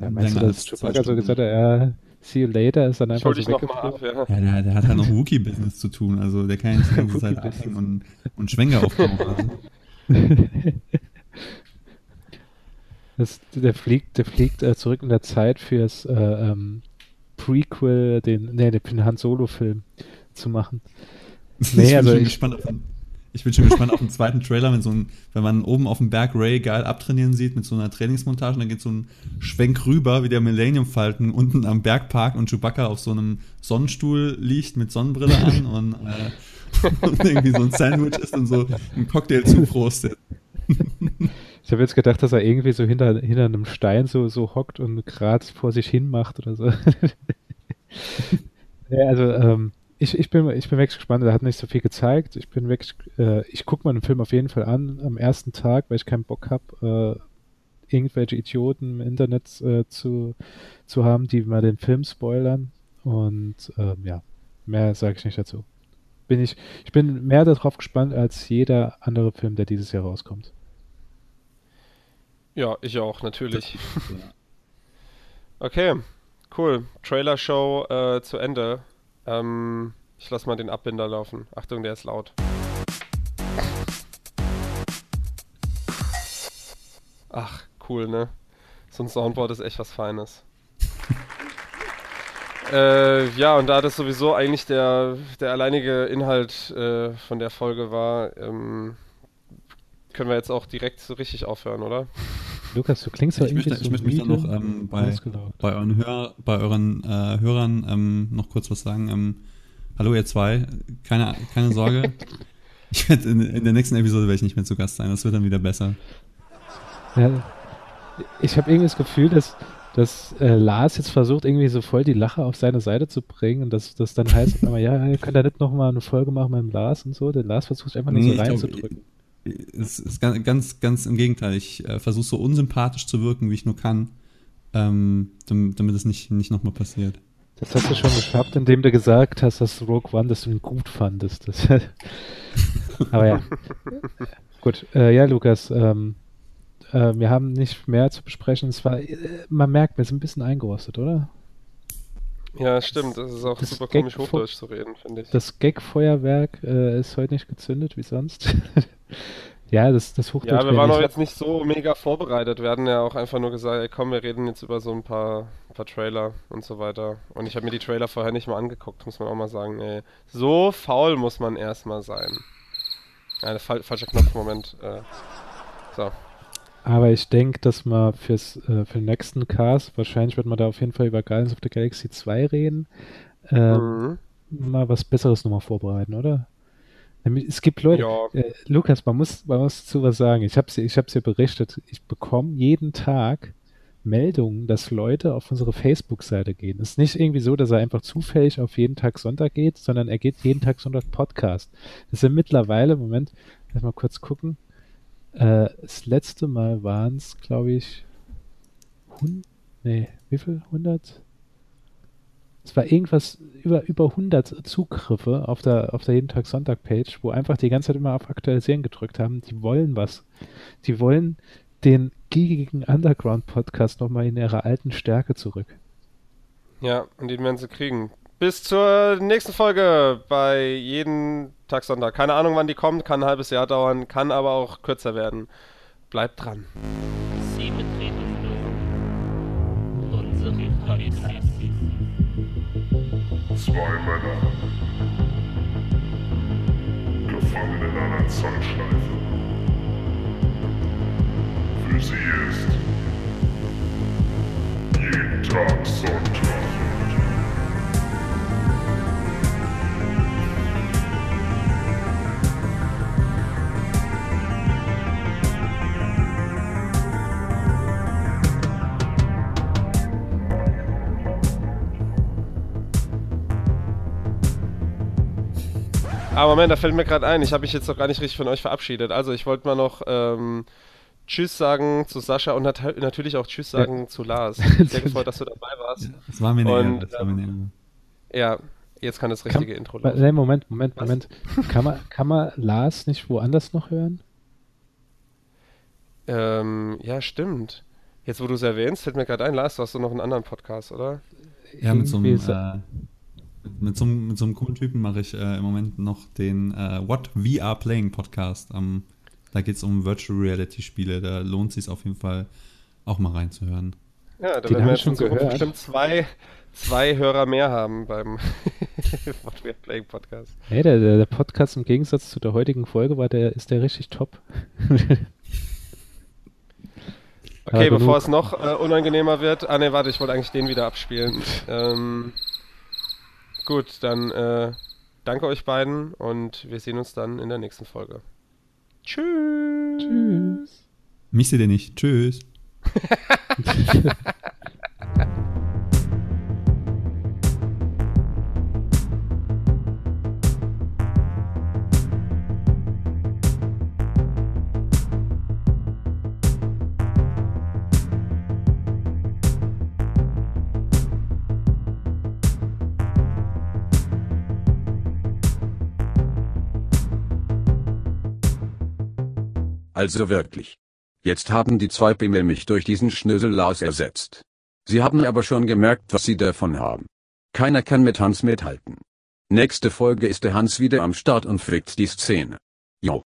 ja, meinst länger du, dass Chewbacca so gesagt hat, ja, see you later, ist dann einfach so weggeflogen. Ja. ja, der, der, hat halt noch Wookie-Business zu tun, also der kann ja nicht die ganze Zeit abhängen und, und Schwenker aufbauen. Also. Das, der fliegt, der fliegt äh, zurück in der Zeit fürs äh, ähm, Prequel, den, nee, den Han Solo-Film zu machen. Nee, also ich, gespannt auf den, ich bin schon gespannt auf den zweiten Trailer, wenn, so ein, wenn man oben auf dem Berg Ray geil abtrainieren sieht mit so einer Trainingsmontage und dann geht so ein Schwenk rüber, wie der Millennium Falken unten am Berg parkt und Chewbacca auf so einem Sonnenstuhl liegt mit Sonnenbrille an und, äh, und irgendwie so ein Sandwich ist und so ein Cocktail zufrostet. Ich habe jetzt gedacht, dass er irgendwie so hinter, hinter einem Stein so, so hockt und gerade vor sich hin macht oder so. ja, also, ähm, ich, ich, bin, ich bin wirklich gespannt. Er hat nicht so viel gezeigt. Ich bin wirklich, äh, ich gucke mir den Film auf jeden Fall an am ersten Tag, weil ich keinen Bock habe, äh, irgendwelche Idioten im Internet äh, zu, zu haben, die mal den Film spoilern. Und ähm, ja, mehr sage ich nicht dazu. Bin ich, ich bin mehr darauf gespannt als jeder andere Film, der dieses Jahr rauskommt. Ja, ich auch, natürlich. Okay, cool. Trailer-Show äh, zu Ende. Ähm, ich lass mal den Abbinder laufen. Achtung, der ist laut. Ach, cool, ne? So ein Soundboard ist echt was Feines. äh, ja, und da das sowieso eigentlich der, der alleinige Inhalt äh, von der Folge war, ähm, können wir jetzt auch direkt so richtig aufhören, oder? Lukas, du klingst ja Ich irgendwie möchte, so ich möchte mich dann noch ähm, bei, bei euren, Hör, bei euren äh, Hörern ähm, noch kurz was sagen. Ähm, hallo ihr zwei, keine, keine Sorge. ich werd in, in der nächsten Episode werde ich nicht mehr zu Gast sein. Das wird dann wieder besser. Ja, ich habe irgendwie das Gefühl, dass, dass äh, Lars jetzt versucht, irgendwie so voll die Lache auf seine Seite zu bringen und dass das dann heißt, aber ja, ihr könnt da nicht nochmal eine Folge machen mit dem Lars und so. Der Lars versucht einfach nur Nee, so ich glaub, reinzudrücken. Es ist ganz, ganz, im Gegenteil. Ich äh, versuche so unsympathisch zu wirken, wie ich nur kann, ähm, damit, damit es nicht, nicht nochmal passiert. Das hast du schon geschafft, indem du gesagt hast, dass Rogue One, dass du ihn gut fandest. Das, aber ja. Gut, äh, ja, Lukas, ähm, äh, wir haben nicht mehr zu besprechen. Es war, äh, man merkt, wir sind ein bisschen eingerostet, oder? Ja, stimmt. Das ist auch Das super Gag- komisch, Hochdeutsch zu reden, finde ich. Das Gag-Feuerwerk äh, ist heute nicht gezündet, wie sonst. ja, das, das Hochdeutsch. Ja, wir waren auch jetzt nicht so mega vorbereitet. Wir hatten ja auch einfach nur gesagt, ey, komm, wir reden jetzt über so ein paar, paar Trailer und so weiter. Und ich habe mir die Trailer vorher nicht mal angeguckt, muss man auch mal sagen. Ey. So faul muss man erstmal sein. Ja, der fal falscher Knopf, Moment. Äh, so. Aber ich denke, dass man fürs, äh, für den nächsten Cast, wahrscheinlich wird man da auf jeden Fall über Guardians of the Galaxy 2 reden, ähm, Mhm. mal was Besseres nochmal vorbereiten, oder? Es gibt Leute, Ja. äh, Lukas, man muss, man muss dazu was sagen. Ich habe ich hab's ja berichtet. Ich bekomme jeden Tag Meldungen, dass Leute auf unsere Facebook-Seite gehen. Es ist nicht irgendwie so, dass er einfach zufällig auf jeden Tag Sonntag geht, sondern er geht jeden Tag Sonntag Podcast. Das sind mittlerweile, Moment, lass mal kurz gucken. Äh, das letzte Mal waren es, glaube ich, hun nee, wie viel? 100? Es war irgendwas über, über 100 Zugriffe auf der, auf der jeden Tag Sonntag-Page, wo einfach die ganze Zeit immer auf Aktualisieren gedrückt haben. Die wollen was. Die wollen den gigigen Underground-Podcast nochmal in ihrer alten Stärke zurück. Ja, und den werden sie kriegen. Bis zur nächsten Folge bei jeden Tag Sonntag. Keine Ahnung, wann die kommt, kann ein halbes Jahr dauern, kann aber auch kürzer werden. Bleibt dran. Sie betreten nun unseren Podcast. Zwei Männer. Gefangen in einer Zeitschleife. Für sie ist jeden Tag Sonntag. Aber Moment, da fällt mir gerade ein, ich habe mich jetzt noch gar nicht richtig von euch verabschiedet. Also ich wollte mal noch ähm, Tschüss sagen zu Sascha und nat natürlich auch Tschüss sagen zu Lars. Sehr gefreut, dass du dabei warst. Das war mir eine Und, Ehre. Das war mir eine Ehre. Ja, jetzt kann das richtige Kann- Intro laufen. Nee, Moment, Moment, Was? Moment. Kann man, kann man Lars nicht woanders noch hören? Ähm, ja, stimmt. Jetzt, wo du es erwähnst, fällt mir gerade ein, Lars, du hast doch noch einen anderen Podcast, oder? Ja, mit so einem, äh, mit, so einem, mit so einem coolen Typen mache ich äh, im Moment noch den äh, What We Are Playing Podcast. Ähm, da geht es um Virtual Reality Spiele. Da lohnt sich auf jeden Fall auch mal reinzuhören. Ja, da Den werden wir jetzt schon gehört. bestimmt zwei, zwei Hörer mehr haben beim What We Are Playing Podcast. Nee, der, der, der Podcast im Gegensatz zu der heutigen Folge war der, ist der richtig top. Okay, bevor es noch äh, unangenehmer wird. Ah ne, warte, ich wollte eigentlich den wieder abspielen. ähm, gut, dann äh, danke euch beiden und wir sehen uns dann in der nächsten Folge. Tschüss. Tschüss. Mich seht ihr nicht. Tschüss. Also wirklich. Jetzt haben die zwei Pimmel mich durch diesen Schnösel Lars ersetzt. Sie haben aber schon gemerkt, was sie davon haben. Keiner kann mit Hans mithalten. Nächste Folge ist der Hans wieder am Start und frickt die Szene. Jo.